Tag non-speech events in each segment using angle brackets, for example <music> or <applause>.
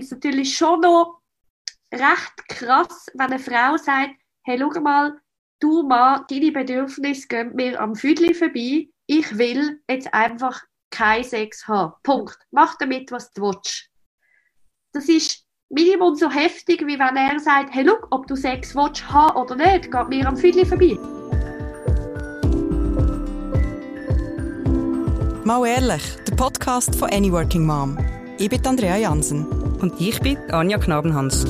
finde es natürlich schon noch recht krass, wenn eine Frau sagt, hey, schau mal, du Mann, deine Bedürfnisse gehen mir am Füdli vorbei, ich will jetzt einfach keinen Sex haben. Punkt. Mach damit, was du willst. Das ist Minimum so heftig, wie wenn er sagt, hey, look, ob du Sex willst haben oder nicht, geht mir am Füdli vorbei. Mal ehrlich, der Podcast von Any Working Mom. Ich bin Andrea Jansen. Und ich bin Anja Knabenhans.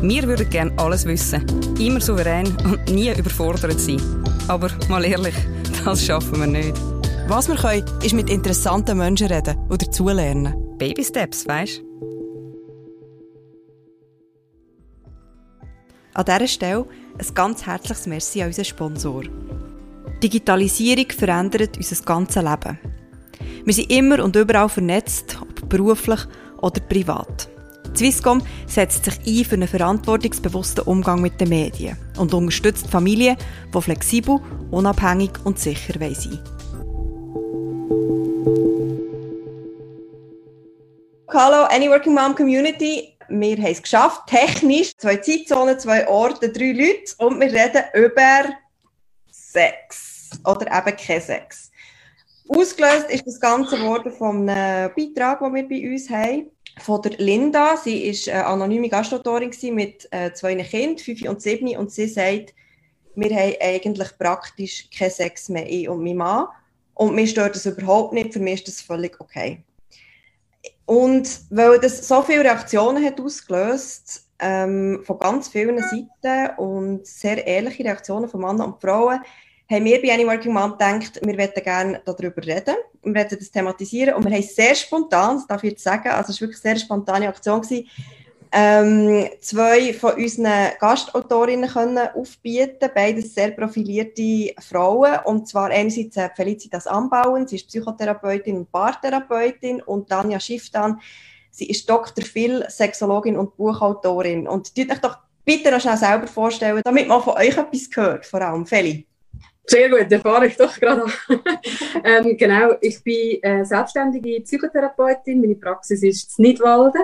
Wir würden gerne alles wissen, immer souverän und nie überfordert sein. Aber mal ehrlich, <laughs> das schaffen wir nicht. Was wir können, ist mit interessanten Menschen reden und dazulernen. Baby Steps, weisst An dieser Stelle ein ganz herzliches Merci an unseren Sponsor. Digitalisierung verändert unser ganzes Leben. Wir sind immer und überall vernetzt, ob beruflich oder privat. Swisscom setzt sich ein für einen verantwortungsbewussten Umgang mit den Medien und unterstützt Familien, die flexibel, unabhängig und sicher sein wollen. Hallo, Any Working Mom Community. Wir haben es geschafft, technisch. Zwei Zeitzonen, zwei Orte, drei Leute und wir reden über Sex. Oder eben kein Sex. Ausgelöst ist das Ganze von einem Beitrag, den wir bei uns haben, von der Linda. Sie war eine anonyme Gastautorin mit äh, zwei Kindern, fünf und sieben, und sie sagt, wir haben eigentlich praktisch keinen Sex mehr, ich und mein Mann. Und mir stört das überhaupt nicht, für mich ist das völlig okay. Und weil das so viele Reaktionen hat ausgelöst, ähm, von ganz vielen Seiten und sehr ehrliche Reaktionen von Männern und Frauen, haben wir bei Any Working Mom gedacht, wir möchten gerne darüber reden, wir möchten das thematisieren und wir haben sehr spontan, das darf ich jetzt sagen, also es war wirklich eine sehr spontane Aktion, gewesen, ähm, zwei von unseren Gastautorinnen können aufbieten, beides sehr profilierte Frauen, und zwar einerseits äh, Felicitas Anbauen, sie ist Psychotherapeutin und Paartherapeutin, und Tanja Schifftan, sie ist Dr. Phil, Sexologin und Buchautorin. Und tut euch doch bitte noch schnell selber vorstellen, damit man von euch etwas hört, vor allem. Feli. Sehr gut, erfahre ich doch gerade. <laughs> ähm, genau, ich bin äh, selbstständige Psychotherapeutin. Meine Praxis ist in Nidwalden.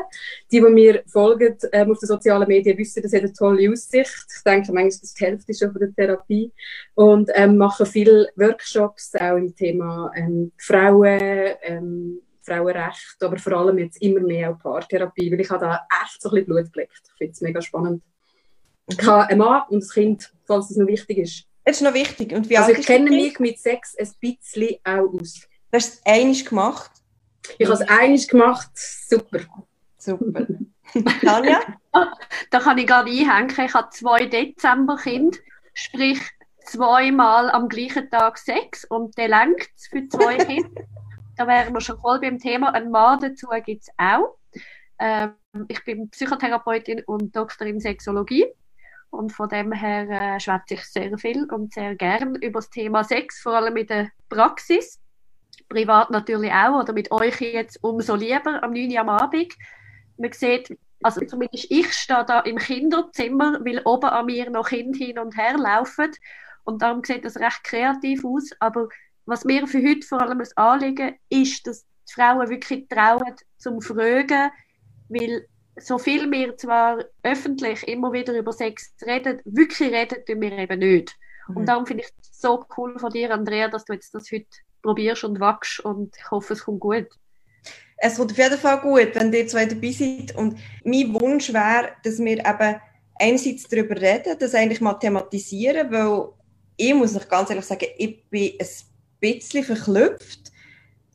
Die, die mir folgen ähm, auf den sozialen Medien, wissen, das hat eine tolle Aussicht. Ich denke, manchmal ist das die Hälfte schon von der Therapie. Und ähm, mache viele Workshops auch im Thema ähm, Frauen, ähm, Frauenrecht, aber vor allem jetzt immer mehr auch Paartherapie, weil ich habe da echt so ein bisschen Blut geleckt. Ich finde es mega spannend. Ich habe einen Mann und ein Kind, falls das noch wichtig ist. Das ist noch wichtig. Und wie also ich kenne mich mit Sex ein bisschen auch aus. Du hast es einig gemacht? Ich habe es einig gemacht. Super. Super. <laughs> Tanja? da kann ich gerade einhängen. Ich habe zwei Dezemberkinder, sprich zweimal am gleichen Tag Sex und der lenkt für zwei <laughs> Kinder. da wären wir schon voll beim Thema. Ein Mann dazu gibt es auch. Ähm, ich bin Psychotherapeutin und Doktor in Sexologie. Und von dem her äh, schwätze ich sehr viel und sehr gern über das Thema Sex, vor allem in der Praxis. Privat natürlich auch, oder mit euch jetzt umso lieber am 9. Uhr am Abend. Man sieht, also zumindest ich stehe da im Kinderzimmer, weil oben an mir noch Kinder hin und her laufen. Und darum sieht das recht kreativ aus. Aber was mir für heute vor allem ein Anliegen ist, dass die Frauen wirklich trauen zum Fragen, weil so viel wir zwar öffentlich immer wieder über Sex reden, wirklich reden tun wir eben nicht. Mhm. Und darum finde ich es so cool von dir, Andrea, dass du jetzt das heute probierst und wachst und ich hoffe, es kommt gut. Es kommt auf jeden Fall gut, wenn ihr zwei dabei seid. Und mein Wunsch wäre, dass wir eben einerseits darüber reden, das eigentlich mal thematisieren, weil ich muss euch ganz ehrlich sagen, ich bin ein bisschen verklüpft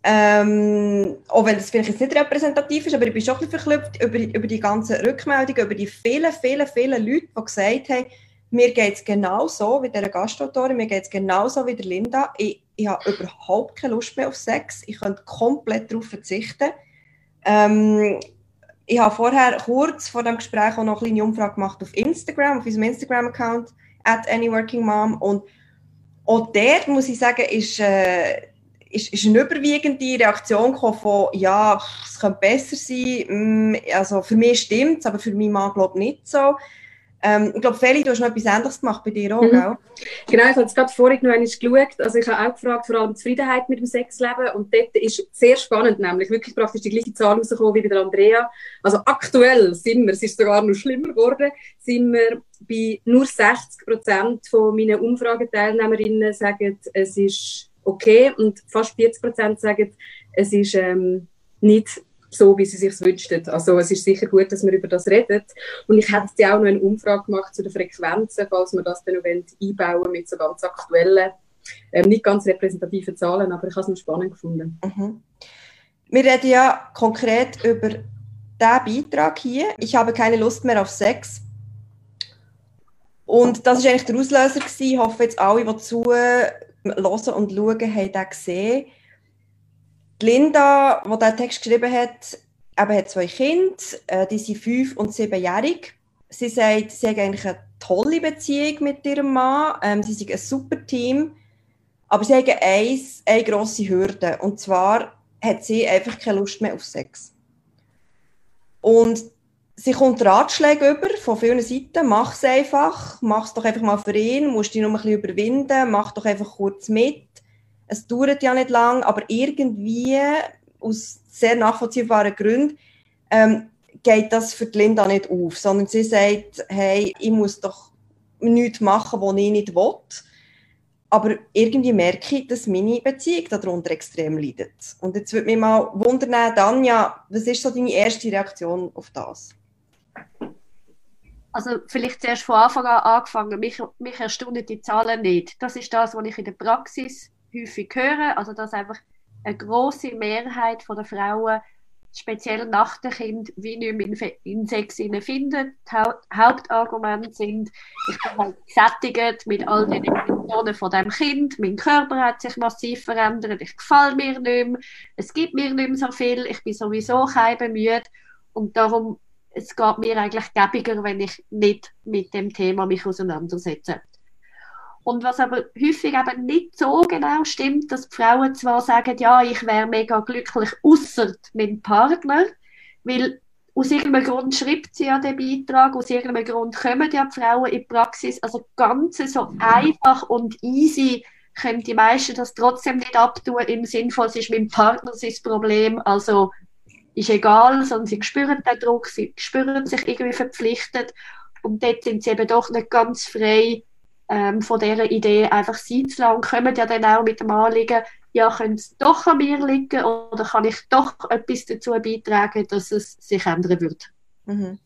ähm, auch wenn das vielleicht nicht repräsentativ ist, aber ich bin schon ein bisschen verklüpft über, über die ganzen Rückmeldungen, über die vielen, vielen, vielen Leute, die gesagt haben, mir geht es genau so wie der Gastautorin, mir geht es genau so wie der Linda. Ich, ich habe überhaupt keine Lust mehr auf Sex. Ich könnte komplett darauf verzichten. Ähm, ich habe vorher kurz vor dem Gespräch auch noch eine kleine Umfrage gemacht auf Instagram, auf unserem Instagram-Account, at anyworkingmom. Und auch dort, muss ich sagen, ist... Äh, ist, ist eine überwiegende Reaktion von, ja, es könnte besser sein. Mm, also für mich stimmt es, aber für meinen Mann glaube ich nicht so. Ähm, ich glaube, Feli, du hast noch etwas Ähnliches gemacht bei dir auch, mhm. gell? Genau, ich habe jetzt gerade vorhin noch einmal geschaut. Also ich habe auch gefragt, vor allem die Zufriedenheit mit dem Sexleben. Und dort ist sehr spannend, nämlich wirklich praktisch die gleiche Zahl rausgekommen wie bei der Andrea. Also aktuell sind wir, es ist sogar noch schlimmer geworden, sind wir bei nur 60 Prozent von meinen Umfrageteilnehmerinnen sagen, es ist okay und fast 40 Prozent sagen, es ist ähm, nicht so, wie sie sich wünschten. Also es ist sicher gut, dass wir über das reden. Und ich hätte auch noch eine Umfrage gemacht zu den Frequenzen, falls wir das dann noch einbauen mit so ganz aktuellen, ähm, nicht ganz repräsentativen Zahlen, aber ich habe es noch spannend gefunden. Mhm. Wir reden ja konkret über diesen Beitrag hier. Ich habe keine Lust mehr auf Sex. Und das war eigentlich der Auslöser. Gewesen. Ich hoffe, jetzt alle, die zuhören und schauen, haben das gesehen. Die Linda, die diesen Text geschrieben hat, eben hat zwei Kinder, äh, die sind fünf und siebenjährig. Sie sagt, sie hat eigentlich eine tolle Beziehung mit ihrem Mann, ähm, sie sind ein super Team, aber sie haben eins, eine grosse Hürde, und zwar hat sie einfach keine Lust mehr auf Sex. Und sie kommt Ratschläge über von vielen Seiten, mach es einfach, mach es doch einfach mal für ihn, musst dich noch ein bisschen überwinden, mach doch einfach kurz mit es dauert ja nicht lang, aber irgendwie aus sehr nachvollziehbaren Gründen ähm, geht das für die Linda nicht auf, sondern sie sagt, hey, ich muss doch nichts machen, was ich nicht will. Aber irgendwie merke ich, dass meine Beziehung darunter extrem leidet. Und jetzt würde mich mal wundern, Danja, was ist so deine erste Reaktion auf das? Also vielleicht zuerst von Anfang an angefangen, mich, mich erstaunen die Zahlen nicht. Das ist das, was ich in der Praxis häufig hören, also dass einfach eine große Mehrheit der Frauen speziell nach dem Kind wie nicht mehr in, Sex findet. Ha Hauptargumente sind, ich bin halt gesättigt mit all den Emotionen von dem Kind, mein Körper hat sich massiv verändert, ich gefalle mir nicht mehr, es gibt mir nicht mehr so viel, ich bin sowieso müde und darum es geht mir eigentlich gäbiger, wenn ich nicht mit dem Thema mich auseinandersetze. Und was aber häufig eben nicht so genau stimmt, dass die Frauen zwar sagen, ja, ich wäre mega glücklich, außer mit Partner, weil aus irgendeinem Grund schreibt sie ja den Beitrag, aus irgendeinem Grund kommen ja die Frauen in die Praxis. Also ganz so einfach und easy können die meisten das trotzdem nicht abtun, im Sinne von, es ist dem Partner sein Problem, also ist egal, sondern sie spüren den Druck, sie spüren sich irgendwie verpflichtet und dort sind sie eben doch nicht ganz frei, ähm, von dieser Idee einfach sein zu lassen und kommen ja dann auch mit dem Anliegen, ja, könnte es doch an mir liegen oder kann ich doch etwas dazu beitragen, dass es sich ändern wird. Mhm.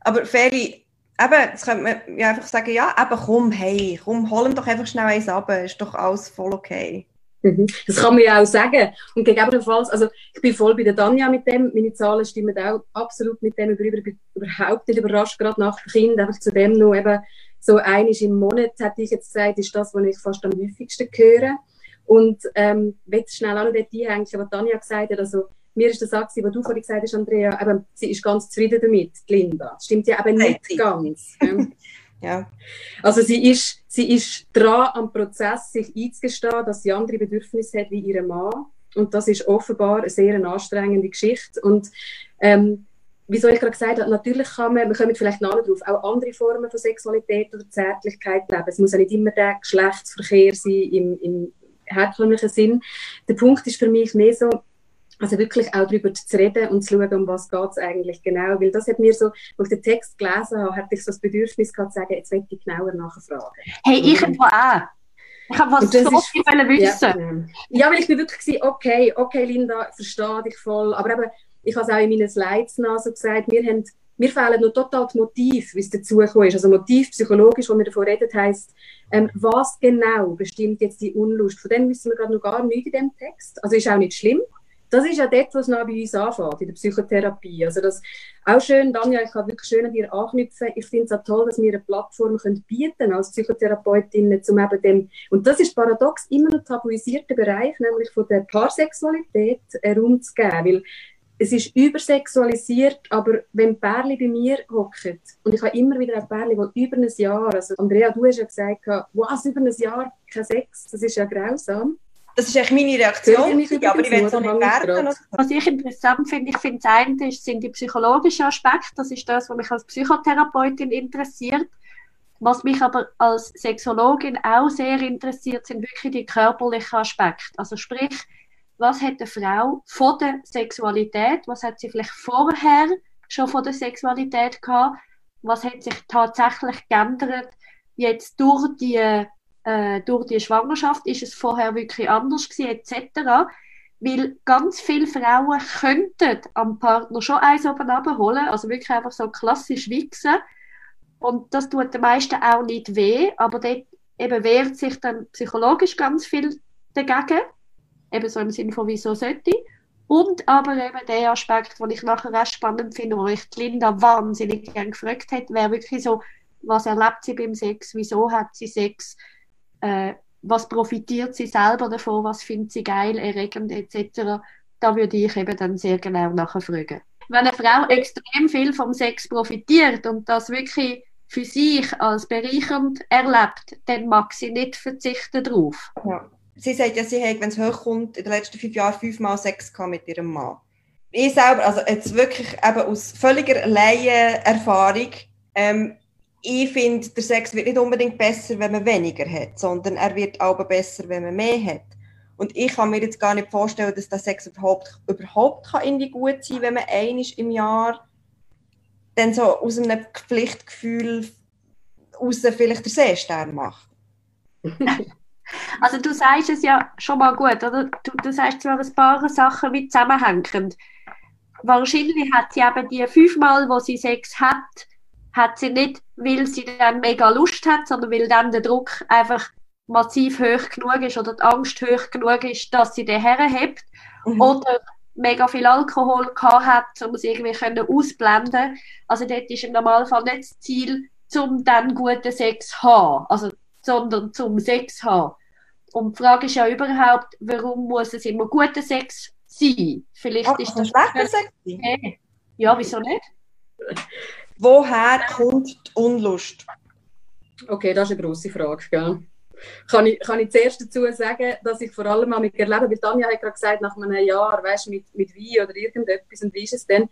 Aber Feli, eben, jetzt könnte man ja einfach sagen, ja, eben komm, hey, komm, hol ihm doch einfach schnell eins ab, ist doch alles voll okay. Mhm. Das kann man ja auch sagen. Und gegebenenfalls, also ich bin voll bei der Danja mit dem, meine Zahlen stimmen auch absolut mit dem über, ich bin überhaupt nicht überrascht, gerade nach dem Kind, einfach zu dem noch eben so einisch im Monat, hätte ich jetzt gesagt, ist das, was ich fast am häufigsten höre. Und ähm, ich will schnell auch noch dort einhängen, was Tanja gesagt hat, also mir ist das auch, was du vorhin gesagt hast, Andrea, eben, sie ist ganz zufrieden damit, Linda. Stimmt ja eben nicht ganz. Ja. Also sie ist, sie ist dran am Prozess, sich einzugestehen, dass sie andere Bedürfnisse hat wie ihre Mann. Und das ist offenbar eine sehr anstrengende Geschichte. Und ähm, wie soll ich gerade gesagt habe, natürlich kann man, wir kommen vielleicht nachher drauf, auch andere Formen von Sexualität oder Zärtlichkeit leben. Es muss ja nicht immer der Geschlechtsverkehr sein im, im herkömmlichen Sinn. Der Punkt ist für mich mehr so, also wirklich auch darüber zu reden und zu schauen, um was geht es eigentlich genau. Weil das hat mir so, als ich den Text gelesen habe, hatte ich so das Bedürfnis gehabt, zu sagen, jetzt will ich genauer nachfragen. Hey, ich habe auch. Ich habe was so viel wissen. Ja, ja, weil ich mir wirklich gesagt okay, okay, Linda, verstehe dich voll. Aber eben, ich habe es auch in meinen Slides nach so gesagt, wir, haben, mir fehlen noch total das Motiv, wie es dazugekommen ist. Also Motiv psychologisch, wo wir davon reden, heisst, ähm, was genau bestimmt jetzt die Unlust? Von dem wissen wir gerade noch gar nichts in dem Text. Also ist auch nicht schlimm. Das ist ja dort, was noch bei uns anfängt, in der Psychotherapie. Also das auch schön, Danja, ich kann wirklich schön an dir anknüpfen. Ich finde es auch toll, dass wir eine Plattform können bieten als Psychotherapeutinnen, zum eben dem, und das ist paradox, immer noch tabuisierter Bereich, nämlich von der Paarsexualität, Raum. Weil es ist übersexualisiert, aber wenn Pärli bei mir hocken, und ich habe immer wieder ein Pärli, die über ein Jahr, also Andrea, du hast ja gesagt, was, über ein Jahr kein Sex, das ist ja grausam. Das ist echt meine Reaktion, mich aber ich will es auch nicht werten. Was ich interessant finde, ich finde, das eine ist, sind die psychologischen Aspekte. Das ist das, was mich als Psychotherapeutin interessiert. Was mich aber als Sexologin auch sehr interessiert, sind wirklich die körperlichen Aspekte. Also sprich, was hat eine Frau vor der Sexualität, was hat sie vielleicht vorher schon von der Sexualität gehabt, was hat sich tatsächlich geändert jetzt durch die, äh, durch die Schwangerschaft, ist es vorher wirklich anders gewesen, etc. Weil ganz viele Frauen könnten am Partner schon eins oben abholen, also wirklich einfach so klassisch wichsen. Und das tut den meisten auch nicht weh, aber dort eben wehrt sich dann psychologisch ganz viel dagegen. Eben so im Sinne von, wieso sollte? Und aber eben der Aspekt, den ich nachher auch spannend finde, wo ich Linda wahnsinnig gerne gefragt hätte, wäre wirklich so, was erlebt sie beim Sex, wieso hat sie Sex, äh, was profitiert sie selber davon, was findet sie geil, erregend etc. Da würde ich eben dann sehr genau nachfragen. Wenn eine Frau extrem viel vom Sex profitiert und das wirklich für sich als bereichernd erlebt, dann mag sie nicht verzichten darauf. Ja. Sie sagt ja, sie hat, wenn es hochkommt, in den letzten fünf Jahren fünfmal Sex mit ihrem Mann. Ich selber, also jetzt wirklich eben aus völliger Laienerfahrung, ähm, ich finde, der Sex wird nicht unbedingt besser, wenn man weniger hat, sondern er wird aber besser, wenn man mehr hat. Und ich kann mir jetzt gar nicht vorstellen, dass der Sex überhaupt, überhaupt kann irgendwie gut sein wenn man einmal im Jahr dann so aus einem Pflichtgefühl raus vielleicht den Seestern macht. <laughs> Also du sagst es ja schon mal gut, oder? Du, du sagst zwar ein paar Sachen wie zusammenhängend. Wahrscheinlich hat sie eben die fünfmal, wo sie Sex hat, hat sie nicht, weil sie dann mega Lust hat, sondern weil dann der Druck einfach massiv hoch genug ist oder die Angst hoch genug ist, dass sie den herhebt. Mhm. Oder mega viel Alkohol gehabt hat, um es irgendwie können ausblenden Also dort ist im Normalfall nicht das Ziel, zum dann guten Sex zu haben, also, sondern zum Sex zu haben. Und die Frage ist ja überhaupt, warum muss es immer guter Sex sein? Vielleicht Oh, ist das schlechter Sex okay. Ja, wieso nicht? <laughs> Woher kommt die Unlust? Okay, das ist eine grosse Frage. Gell? Kann, ich, kann ich zuerst dazu sagen, dass ich vor allem mit erleben, weil Tanja hat gerade gesagt, nach einem Jahr, weißt, mit, mit Wein oder irgendetwas, und wie ist es denn?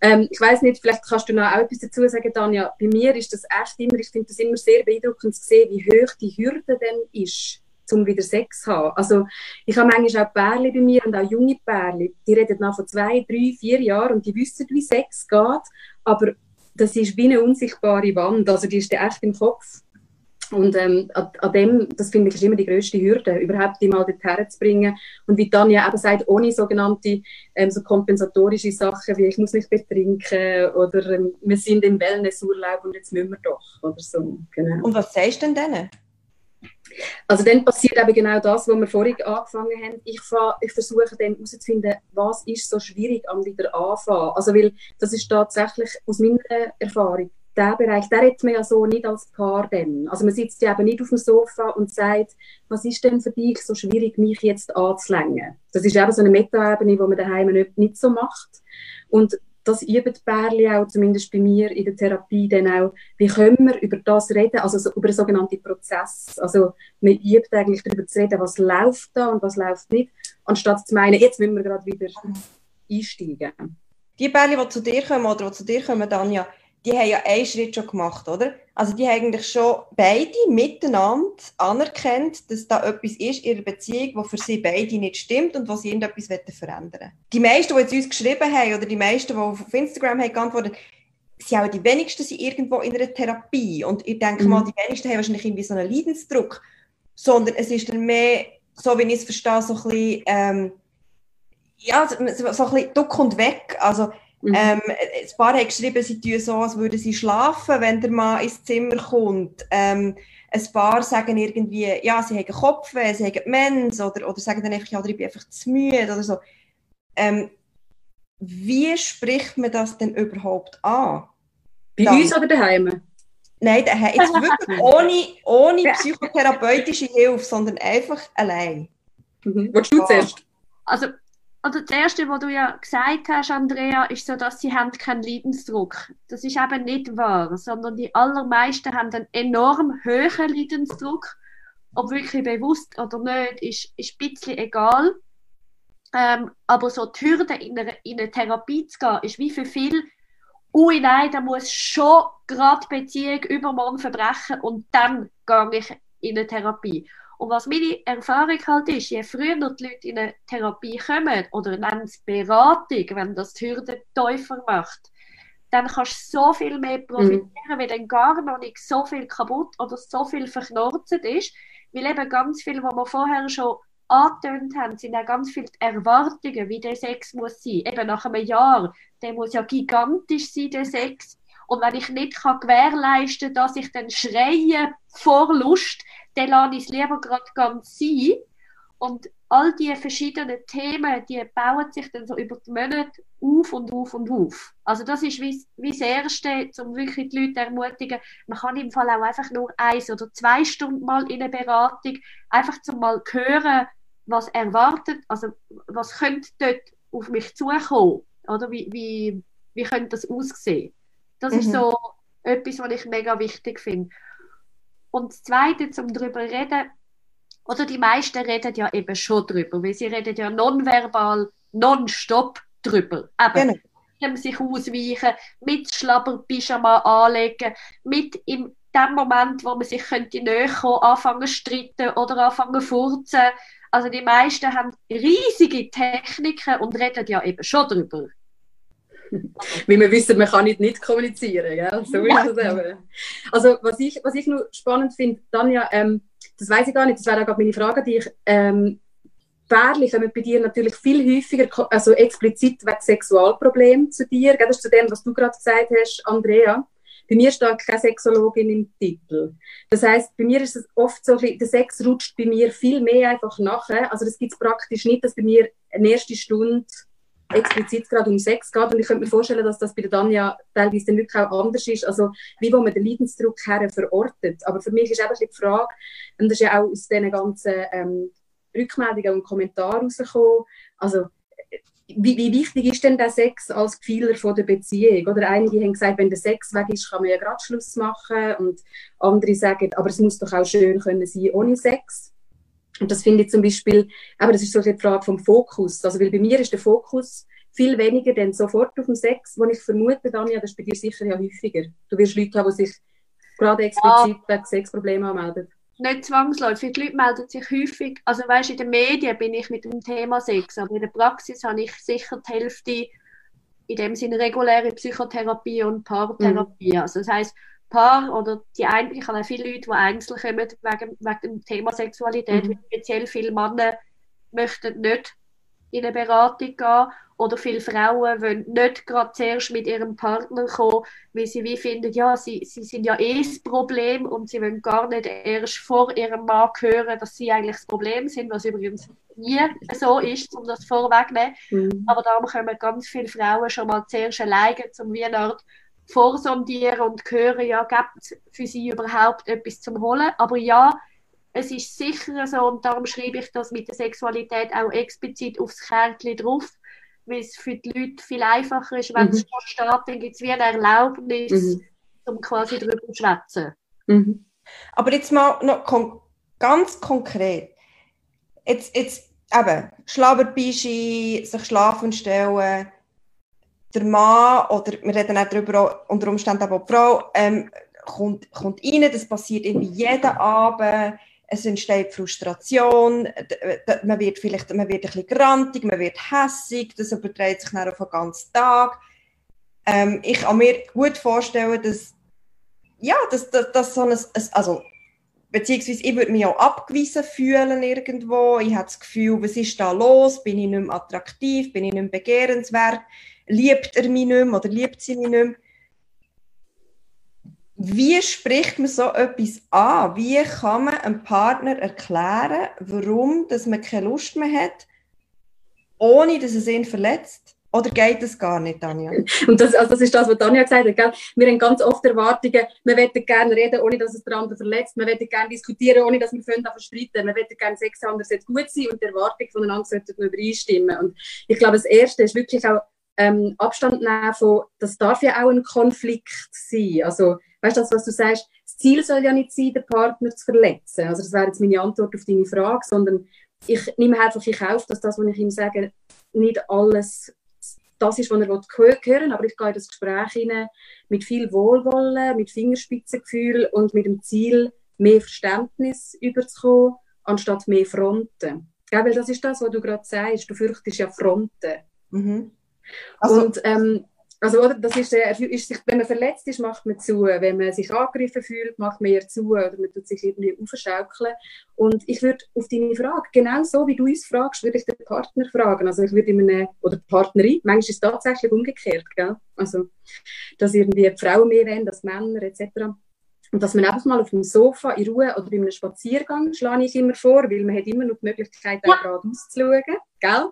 Ähm, ich weiß nicht, vielleicht kannst du noch auch etwas dazu sagen, Tanja. Bei mir ist das echt immer, ich finde das immer sehr beeindruckend zu sehen, wie hoch die Hürde denn ist, um wieder Sex zu haben. Also, ich habe manchmal auch Pärchen bei mir und auch junge Pärchen, die reden nach von zwei, drei, vier Jahren und die wissen, wie Sex geht, aber das ist wie eine unsichtbare Wand, also die ist echt im Kopf. Und ähm, an, an dem, das finde ich, ist immer die grösste Hürde, überhaupt die mal dorthin zu bringen. Und wie Tanja eben sagt, ohne sogenannte ähm, so kompensatorische Sachen, wie ich muss mich betrinken oder ähm, wir sind im Wellnessurlaub und jetzt müssen wir doch, oder so. Genau. Und was sagst du denn denen? Also dann passiert eben genau das, was wir vorhin angefangen haben. Ich, ich versuche dann herauszufinden, was ist so schwierig am wieder anfangen. Also weil das ist tatsächlich aus meiner Erfahrung der Bereich, der redet man ja so nicht als Paar dann. Also man sitzt ja eben nicht auf dem Sofa und sagt, was ist denn für dich so schwierig, mich jetzt anzulängen? Das ist eben so eine Metaebene, die man daheim nicht, nicht so macht. Und das üben die Pärchen auch, zumindest bei mir in der Therapie, dann auch, wie können wir über das reden, also so, über einen sogenannten Prozess. Also man übt eigentlich darüber zu reden, was läuft da und was läuft nicht, anstatt zu meinen, jetzt müssen wir gerade wieder einsteigen. Die Bärli, die zu dir kommen oder die zu dir kommen, Tanja, die haben ja einen Schritt schon gemacht, oder? Also die haben eigentlich schon beide miteinander anerkannt, dass da etwas ist in ihrer Beziehung, wo für sie beide nicht stimmt und wo sie irgendetwas verändern wollen. Die meisten, die jetzt uns geschrieben haben oder die meisten, die auf Instagram haben geantwortet sind auch die wenigsten sind irgendwo in einer Therapie. Und ich denke Mhm. mal, die wenigsten haben wahrscheinlich irgendwie so einen Leidensdruck. Sondern es ist dann mehr, so wie ich es verstehe, so ein bisschen, ähm, ja, so so ein bisschen Duck und weg. Also, Mhm. ähm, ein paar haben geschrieben, sie tun so, als würden sie schlafen, wenn der Mann ins Zimmer kommt. Ähm, ein paar sagen irgendwie, ja, sie haben Kopfweh, sie haben Mens oder, oder sagen dann einfach, ja, ich bin einfach zu müde oder so. Ähm, wie spricht man das denn überhaupt an? Bei Dann- uns oder daheim? Nein, hat jetzt wirklich <laughs> ohne, ohne psychotherapeutische Hilfe, sondern einfach allein. Mhm. Willst du zuerst? Also, also das Erste, was du ja gesagt hast, Andrea, ist so, dass sie haben keinen Leidensdruck. Das ist eben nicht wahr, sondern die allermeisten haben einen enorm hohen Leidensdruck ob wirklich bewusst oder nicht, ist, ist ein bisschen egal. Ähm, aber so die Hürde, in eine, in eine Therapie zu gehen, ist wie für viele, ui nein, da muss schon gerade Beziehung übermorgen verbrechen und dann gehe ich in eine Therapie. Und was meine Erfahrung halt ist, je früher die Leute in eine Therapie kommen oder nennen es Beratung, wenn das die Hürde tiefer macht, dann kannst du so viel mehr profitieren, mhm. weil dann gar noch nicht so viel kaputt oder so viel verknorzt ist, weil eben ganz viel, was wir vorher schon angetönt haben, sind auch ganz viele Erwartungen, wie der Sex muss sein. Eben nach einem Jahr, der muss ja gigantisch sein, der Sex. Und wenn ich nicht kann gewährleisten kann, dass ich dann schreie vor Lust, dann lasse ich es lieber gerade ganz sein. Und all diese verschiedenen Themen, die bauen sich dann so über die Monate auf und auf und auf. Also das ist wie, wie das Erste, um wirklich die Leute zu ermutigen, man kann im Fall auch einfach nur eins oder zwei Stunden mal in eine Beratung, einfach zum mal hören, was erwartet, also was könnte dort auf mich zukommen, oder wie, wie, wie könnte das aussehen. Das mhm. ist so etwas, was ich mega wichtig finde. Und das Zweite, um darüber zu reden, oder die meisten reden ja eben schon drüber, weil sie reden ja nonverbal, nonstop drüber. Eben, genau. sich ausweichen, mit Schlabberpyjama anlegen, mit in dem Moment, wo man sich könnte näher kommen, anfangen zu streiten oder anfangen zu furzen. Also die meisten haben riesige Techniken und reden ja eben schon drüber. <laughs> Weil wir wissen, man kann nicht, nicht kommunizieren, gell? so ist es eben. Also was ich, was ich nur spannend finde, Tanja, ähm, das weiß ich gar nicht, das wäre auch gerade meine Frage an dich. Ähm, Pärchen kommen bei dir natürlich viel häufiger, also explizit wegen Sexualproblemen zu dir. Das ist zu dem, was du gerade gesagt hast, Andrea. Bei mir steht keine Sexologin im Titel. Das heißt, bei mir ist es oft so, der Sex rutscht bei mir viel mehr einfach nachher. Also das gibt es praktisch nicht, dass bei mir eine erste Stunde explizit gerade um Sex geht. Und ich könnte mir vorstellen, dass das bei der Danja teilweise dann wirklich auch anders ist. Also, wie wo man den Leidensdruck her verortet. Aber für mich ist einfach die Frage, und das ist ja auch aus diesen ganzen ähm, Rückmeldungen und Kommentaren rausgekommen, also, wie, wie, wichtig ist denn der Sex als Pfeiler von der Beziehung? Oder einige haben gesagt, wenn der Sex weg ist, kann man ja gerade Schluss machen. Und andere sagen, aber es muss doch auch schön können sein ohne Sex. Und das finde ich zum Beispiel, aber das ist so die Frage vom Fokus. Also, weil bei mir ist der Fokus viel weniger denn sofort auf dem Sex, wo ich vermute, Danja, das ist bei dir sicher ja häufiger. Du wirst Leute haben, die sich gerade explizit ja. wegen Sexproblemen anmelden. Nicht zwangsläufig. Die Leute melden sich häufig, also weißt in den Medien bin ich mit dem Thema Sex, aber in der Praxis habe ich sicher die Hälfte in dem Sinne reguläre Psychotherapie und Paartherapie. Mhm. Also das heißt, Paar oder die einen, ich habe viele Leute, die einzeln kommen wegen, wegen dem Thema Sexualität, mhm. speziell viele Männer möchten nicht in eine Beratung gehen oder viele Frauen wollen nicht gerade zuerst mit ihrem Partner kommen, weil sie wie finden, ja, sie, sie sind ja eh das Problem und sie wollen gar nicht erst vor ihrem Mann hören, dass sie eigentlich das Problem sind, was übrigens nie so ist, um das vorwegzunehmen. Mhm. Aber darum kommen ganz viele Frauen schon mal zuerst alleine zum wie eine Art vorsondieren und hören, ja, gibt es für sie überhaupt etwas zum Holen. Aber ja, es ist sicher so und darum schreibe ich das mit der Sexualität auch explizit aufs Kärtchen drauf, weil es für die Leute viel einfacher ist, wenn mhm. es schon steht, dann gibt es wie eine Erlaubnis, mhm. um quasi darüber zu schwätzen. Mhm. Aber jetzt mal noch kon ganz konkret. Jetzt, jetzt eben, Schlabberbischi, sich schlafen stellen, der Mann, oder wir reden auch darüber, unter Umständen auch die Frau, ähm, kommt, kommt rein, das passiert irgendwie jeden Abend, es entsteht Frustration, man wird vielleicht man wird ein bisschen grantig, man wird hässig, das überträgt sich dann auf den ganzen Tag. Ähm, ich kann mir gut vorstellen, dass ja, dass, dass, dass so ein, also beziehungsweise ich würde mich auch abgewiesen fühlen irgendwo, ich habe das Gefühl, was ist da los, bin ich nicht mehr attraktiv, bin ich nicht mehr begehrenswert, liebt er mich nicht mehr oder liebt sie mich nicht mehr. Wie spricht man so etwas an? Wie kann man einem Partner erklären, warum dass man keine Lust mehr hat, ohne dass es ihn verletzt? Oder geht das gar nicht, Tanja? Und das, also das ist das, was Tanja gesagt hat. Gell? Wir haben ganz oft Erwartungen, wir wollen gerne reden, ohne dass es der andere verletzt. Wir wollen gerne diskutieren, ohne dass wir Freunde verstreiten. Wir wollen gerne Sex haben, das sollte gut sein und die Erwartungen voneinander sollten übereinstimmen. Und ich glaube, das Erste ist wirklich auch ähm, Abstand nehmen von, das darf ja auch ein Konflikt sein. Also, weißt du, was du sagst, das Ziel soll ja nicht sein, den Partner zu verletzen. Also das wäre jetzt meine Antwort auf deine Frage, sondern ich nehme einfach in Kauf, dass das, was ich ihm sage, nicht alles das ist, was er hören aber ich gehe in das Gespräch hinein mit viel Wohlwollen, mit Fingerspitzengefühl und mit dem Ziel, mehr Verständnis überzukommen, anstatt mehr Fronten. Gell, weil das ist das, was du gerade sagst, du fürchtest ja Fronten. Mhm. Also, und ähm, also, oder, das ist, äh, ist sich, wenn man verletzt ist, macht man zu. Wenn man sich angegriffen fühlt, macht man eher zu. Oder man tut sich irgendwie aufschaukeln. Und ich würde auf deine Frage, genau so wie du uns fragst, würde ich den Partner fragen. Also, ich würde immer oder die Partnerin, manchmal ist es tatsächlich umgekehrt, gell? Also, dass irgendwie die Frauen mehr wollen als Männer, etc. Und dass man einfach mal auf dem Sofa in Ruhe oder bei einem Spaziergang, schlage ich immer vor, weil man hat immer noch die Möglichkeit, ja. auch gerade auszuschauen, gell?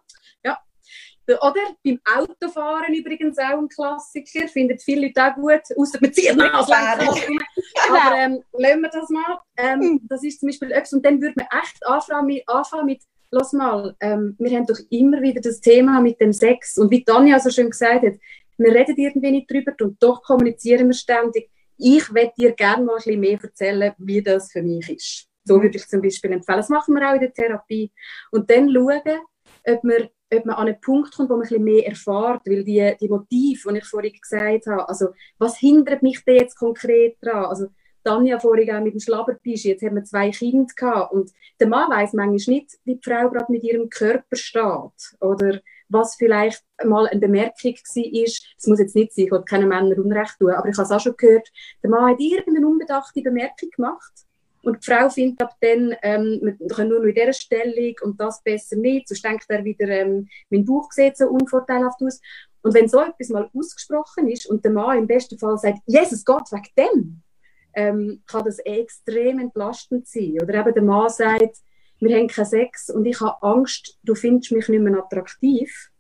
Oder beim Autofahren übrigens auch ein Klassiker, findet viele Leute auch gut, außer man zieht <laughs> Nase Aber ähm, lassen wir das mal. Ähm, hm. das ist zum Beispiel etwas, und dann würde man echt anfangen mit, anfangen mit Lass mal, ähm, wir haben doch immer wieder das Thema mit dem Sex. Und wie Tanja so schön gesagt hat, wir reden irgendwie nicht drüber und doch kommunizieren wir ständig. Ich werde dir gerne mal ein bisschen mehr erzählen, wie das für mich ist. So würde ich zum Beispiel empfehlen. Das machen wir auch in der Therapie. Und dann schauen, ob wir ob man an einen Punkt kommt, wo man ein bisschen mehr erfährt, weil die, die Motive, die ich vorhin gesagt habe, also was hindert mich da jetzt konkret daran? Also Tanja vorhin auch mit dem Schlabbertisch, jetzt haben wir zwei Kinder gehabt und der Mann weiß manchmal nicht, wie die Frau gerade mit ihrem Körper steht oder was vielleicht mal eine Bemerkung war, es muss jetzt nicht sein, ich will keinen Männern Unrecht tun, aber ich habe es auch schon gehört, der Mann hat irgendeine unbedachte Bemerkung gemacht und die Frau findet ab dann, ähm, wir können nur noch in dieser Stellung und das besser nicht. Sonst denkt er wieder, ähm, mein Bauch sieht so unvorteilhaft aus. Und wenn so etwas mal ausgesprochen ist und der Mann im besten Fall sagt, Jesus Gott, wegen dem, ähm, kann das extrem entlastend sein. Oder eben der Mann sagt, wir haben keinen Sex und ich habe Angst, du findest mich nicht mehr attraktiv.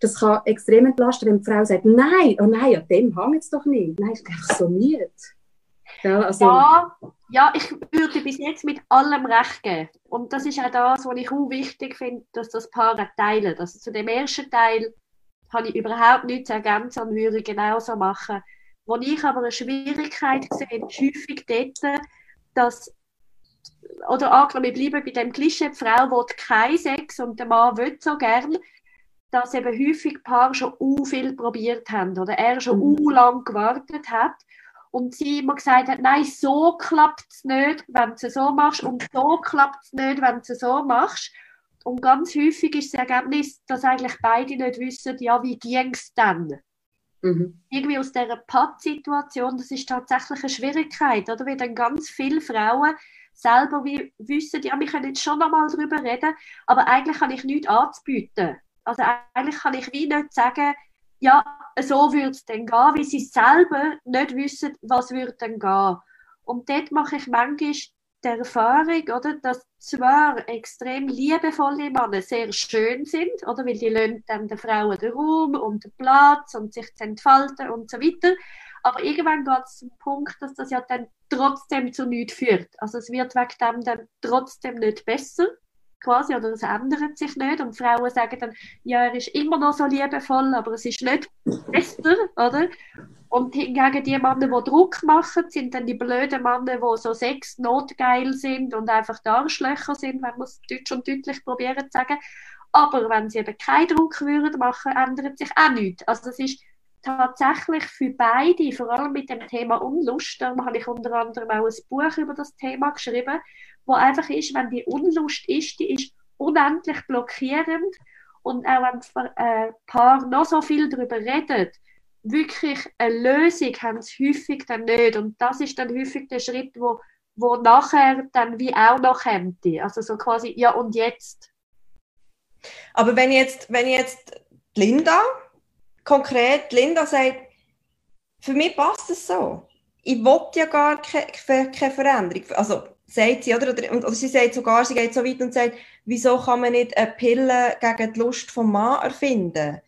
Das kann extrem entlasten, wenn die Frau sagt, nein, oh nein, an dem hängt es doch nicht. Nein, ich bin einfach so müde. Ja, also, ja, ja, ich würde bis jetzt mit allem recht geben. Und das ist auch das, was ich auch wichtig finde, dass das Paar teilen. Also zu dem ersten Teil habe ich überhaupt nichts zu ergänzen und würde genauso machen. Wo ich aber eine Schwierigkeit sehe, ist häufig dort, dass, oder angenommen, wir bleiben bei dem Klischee, die Frau will keinen Sex und der Mann will so gern, dass eben häufig Paare schon u viel probiert haben oder er schon mhm. u lang gewartet hat und sie immer gesagt hat, nein, so klappt es nicht, wenn du es so machst und so klappt es nicht, wenn du es so machst. Und ganz häufig ist das Ergebnis, dass eigentlich beide nicht wissen, ja, wie ging es dann? Mhm. Irgendwie aus dieser Pattsituation, das ist tatsächlich eine Schwierigkeit, oder? Weil dann ganz viele Frauen selber wie wissen, ja, wir können jetzt schon nochmal darüber reden, aber eigentlich kann ich nichts anzubieten. Also eigentlich kann ich wie nicht sagen, ja, so würde es dann gehen, weil sie selber nicht wissen, was würde dann gehen. Und dort mache ich manchmal die Erfahrung, oder, dass zwar extrem liebevolle Männer sehr schön sind, oder, weil die lassen dann den Frauen den Raum und den Platz und sich zu entfalten und so weiter. Aber irgendwann geht es zum Punkt, dass das ja dann trotzdem zu nichts führt. Also es wird wegen dem dann trotzdem nicht besser quasi, oder es ändert sich nicht. Und Frauen sagen dann, ja, er ist immer noch so liebevoll, aber es ist nicht besser, oder? Und hingegen die Männer, die Druck machen, sind dann die blöden Männer, die so sex notgeil sind und einfach Arschlöcher sind, wenn man es deutsch und deutlich probieren zu sagen. Aber wenn sie eben keinen Druck würden machen, ändert sich auch nichts. Also es ist tatsächlich für beide, vor allem mit dem Thema Unlust, darum habe ich unter anderem auch ein Buch über das Thema geschrieben, wo einfach ist, wenn die Unlust ist, die ist unendlich blockierend und auch wenn das äh, Paar noch so viel darüber redet, wirklich eine Lösung haben sie häufig dann nicht und das ist dann häufig der Schritt, wo, wo nachher dann wie auch noch kommt. Also so quasi, ja und jetzt? Aber wenn jetzt, wenn jetzt Linda, konkret Linda sagt, für mich passt es so. Ich will ja gar keine, keine Veränderung. Also sagt sie, oder? Oder, oder sie sagt sogar, sie geht so weit und sagt, wieso kann man nicht eine Pille gegen die Lust vom Mann erfinden?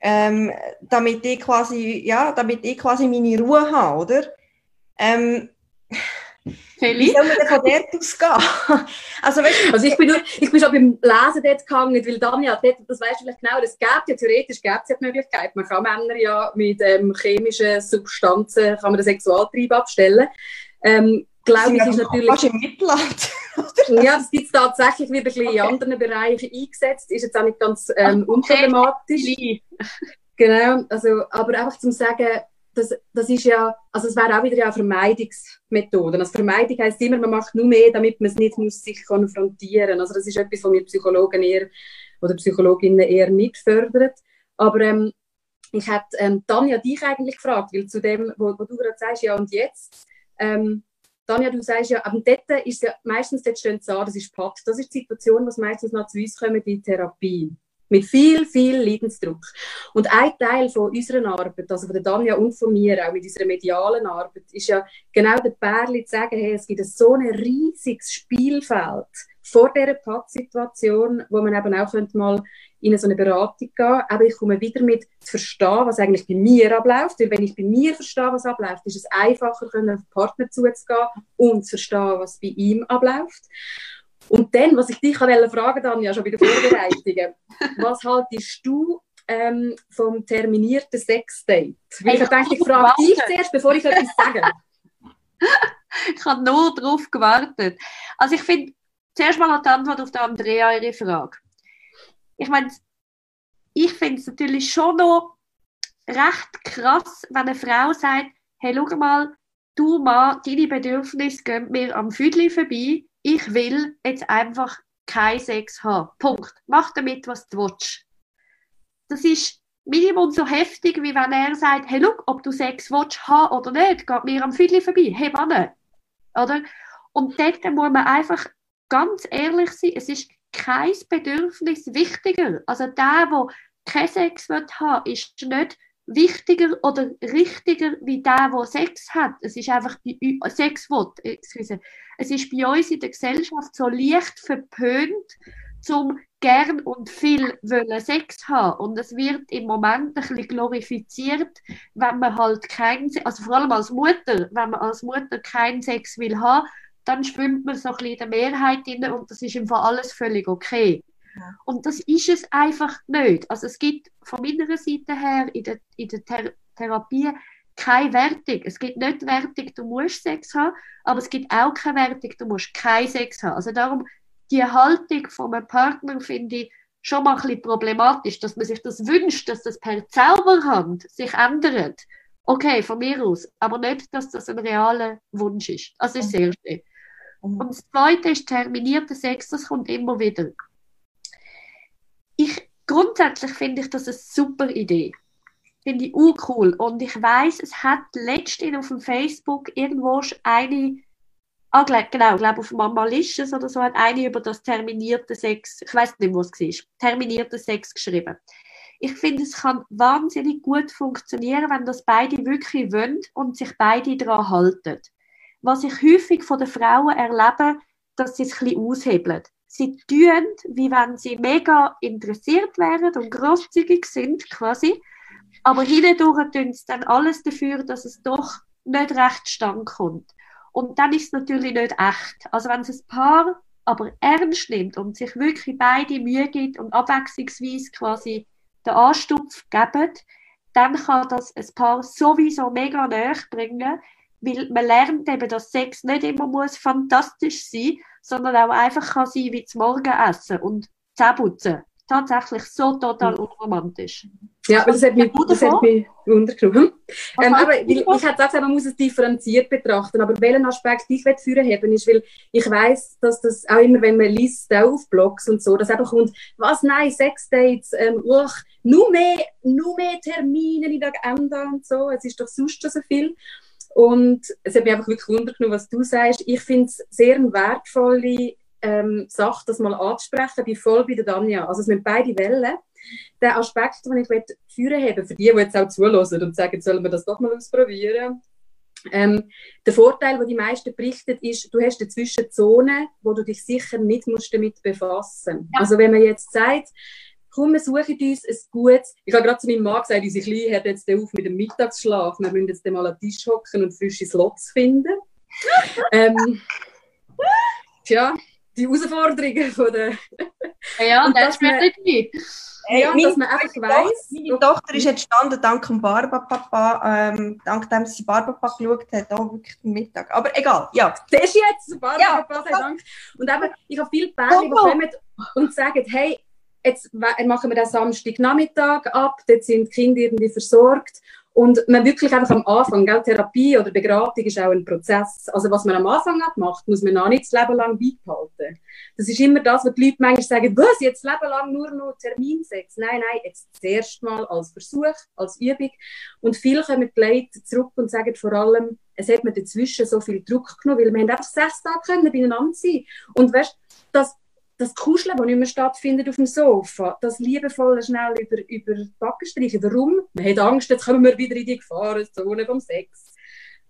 Ähm, damit ich quasi, ja, damit ich quasi meine Ruhe habe, oder? Ähm, wie soll man denn von dort ausgehen? <laughs> also, weißt, also ich, bin nur, ich bin schon beim Lesen dort gegangen, weil Danja, dort, das weißt du vielleicht genau, es gibt ja theoretisch gibt es ja die Möglichkeit, man kann Männer ja mit ähm, chemischen Substanzen kann man den Sexualtrieb abstellen. Ähm, glaube ich, ist natürlich... Fast im Mittelland. ja, das gibt es tatsächlich wieder ein bisschen in anderen Bereichen eingesetzt. Ist jetzt auch nicht ganz ähm, unproblematisch. Genau, also, aber einfach zum sagen, das, das ist ja, also es wäre auch wieder eine Vermeidungsmethode. Also Vermeidung heisst immer, man macht nur mehr, damit man es nicht muss sich konfrontieren. Also das ist etwas, was wir Psychologen eher oder Psychologinnen eher nicht fördern. Aber ähm, ich hätte ähm, Tanja dich eigentlich gefragt, weil zu dem, wo, wo du gerade sagst, ja und jetzt, ähm, Tanja, du sagst ja, aber dort ist ja meistens dort stehen an, das ist Pakt. Das ist die Situation, was meistens noch zu uns kommt in Therapie. Mit viel, viel Leidensdruck. Und ein Teil von unserer Arbeit, also von der Danja und von mir, auch mit unserer medialen Arbeit, ist ja genau der Pärli zu sagen, hey, es gibt so ein riesiges Spielfeld vor dieser Pattsituation, wo man eben auch mal in so eine Beratung gehen aber ich komme wieder mit zu verstehen, was eigentlich bei mir abläuft, weil wenn ich bei mir verstehe, was abläuft, ist es einfacher, auf den Partner zuzugehen und zu verstehen, was bei ihm abläuft. Und dann, was ich dich fragen dann ja schon bei den Vorbereitungen, <laughs> was haltest du ähm, vom terminierten Sexdate? Weil ich, ich denke, ich frage dich zuerst, bevor ich etwas sage. <laughs> ich habe nur darauf gewartet. Also ich finde, zuerst mal die Antwort auf die Andrea ihre Frage. Ich meine, ich finde es natürlich schon noch recht krass, wenn eine Frau sagt, hey, schau mal, du Mann, deine Bedürfnisse gehen mir am Füdli vorbei, ich will jetzt einfach kein Sex haben. Punkt. Mach damit, was du willst. Das ist Minimum so heftig, wie wenn er sagt, hey, look, ob du Sex willst haben oder nicht, geht mir am Füdli vorbei. Hey, Mann. Oder? Und dort muss man einfach ganz ehrlich sein, es ist kein Bedürfnis wichtiger. Also der, der keinen Sex haben will, ist nicht wichtiger oder richtiger wie der, der Sex hat. Es ist einfach bei Sex will, excuse. Es ist bei uns in der Gesellschaft so leicht verpönt, zum gern und viel wollen Sex haben. Und es wird im Moment ein bisschen glorifiziert, wenn man halt keinen, also vor allem als Mutter, wenn man als Mutter keinen Sex will haben, dann schwimmt man so ein bisschen in der Mehrheit drin und das ist im Fall alles völlig okay. Und das ist es einfach nicht. Also es gibt von meiner Seite her in der, in der Ther Therapie keine Wertung. Es gibt nicht Wertung, du musst Sex haben, aber es gibt auch keine Wertung, du musst keinen Sex haben. Also darum, die Haltung von einem Partner finde ich schon mal ein bisschen problematisch, dass man sich das wünscht, dass das per Zauberhand sich ändert. Okay, von mir aus, aber nicht, dass das ein realer Wunsch ist. Also ist sehr schön. Und das Zweite ist terminierter Sex, das kommt immer wieder ich, grundsätzlich finde ich das eine super Idee. Finde ich cool. Und ich weiß, es hat letztens auf dem Facebook irgendwo eine, ah, genau, ich glaube auf Mama Licious oder so, hat eine über das terminierte Sex, ich weiß nicht, was es war, terminierte Sex geschrieben. Ich finde, es kann wahnsinnig gut funktionieren, wenn das beide wirklich wollen und sich beide daran halten. Was ich häufig von den Frauen erlebe, dass sie es ein bisschen aushebeln sie tun, wie wenn sie mega interessiert wären und großzügig sind quasi, aber hindurch tun sie dann alles dafür, dass es doch nicht recht stand kommt. Und dann ist es natürlich nicht echt. Also wenn es ein Paar aber ernst nimmt und sich wirklich beide Mühe gibt und abwechslungsweise quasi den Anstupf geben, dann kann das ein Paar sowieso mega näher bringen, weil man lernt eben, dass Sex nicht immer muss fantastisch sein sondern auch einfach kann sein wie zum Morgenessen und Zähneputzen. Tatsächlich so total mhm. unromantisch. Ja, aber das hat mich, das hat mich untergenommen. Ähm, aber ich, ich hätte gesagt, man muss es differenziert betrachten. Aber welchen Aspekt ich führen haben, ist, weil ich weiß, dass das auch immer, wenn man liest, auch auf Blogs und so, dass einfach kommt, was, nein, Sexdates, ähm, uch, nur mehr, nur mehr Termine in der Agenda und so, es ist doch sonst schon so viel. Und es hat mich einfach wirklich wundern was du sagst. Ich finde es sehr eine wertvolle ähm, Sache, das mal anzusprechen, bei voll bei der Danja. Also es sind beide Wellen. Der Aspekt, den ich führen habe, für die, die jetzt auch zuhören und sagen, sollen wir das doch mal ausprobieren, ähm, der Vorteil, den die meisten berichten, ist, du hast dazwischen Zonen, wo du dich sicher nicht musst damit befassen musst. Ja. Also wenn man jetzt sagt, komm, wir suchen uns ein gutes. Ich habe gerade zu meinem Mann gesagt, unsere Kleine hört jetzt auf mit dem Mittagsschlaf. Wir müssen jetzt mal an den Tisch hocken und frische Slots finden. <laughs> ähm, tja, die Herausforderungen von der... Ja, und das wird nicht Hey, ja, dass man einfach weiss. Meine Tochter ist entstanden dank dem Barbapapa, ähm, dank dem sie Barbapapa geschaut hat, auch wirklich den Mittag. Aber egal, ja. Das ist jetzt, Barbapapa, ja. Dank. Und eben, ich habe viele Pärchen, die kommen und sagen, hey, jetzt machen wir den Samstagnachmittag ab, dort sind die Kinder irgendwie versorgt und man wirklich einfach am Anfang, gell, Therapie oder Beratung ist auch ein Prozess. Also was man am Anfang macht, muss man auch nicht das Leben lang beibehalten. Das ist immer das, was die Leute manchmal sagen, was, jetzt das Leben lang nur noch Terminsex. Nein, nein, jetzt das erste Mal als Versuch, als Übung. Und viele kommen die Leute zurück und sagen vor allem, es hat mir dazwischen so viel Druck genommen, weil wir haben einfach sechs Tage können beieinander sein. Und weißt, das das Kuscheln, das nicht mehr stattfindet auf dem Sofa, das liebevolle schnell über, über die Backen streichen. Warum? Man hat Angst, jetzt kommen wir wieder in die Gefahrenzone vom Sex.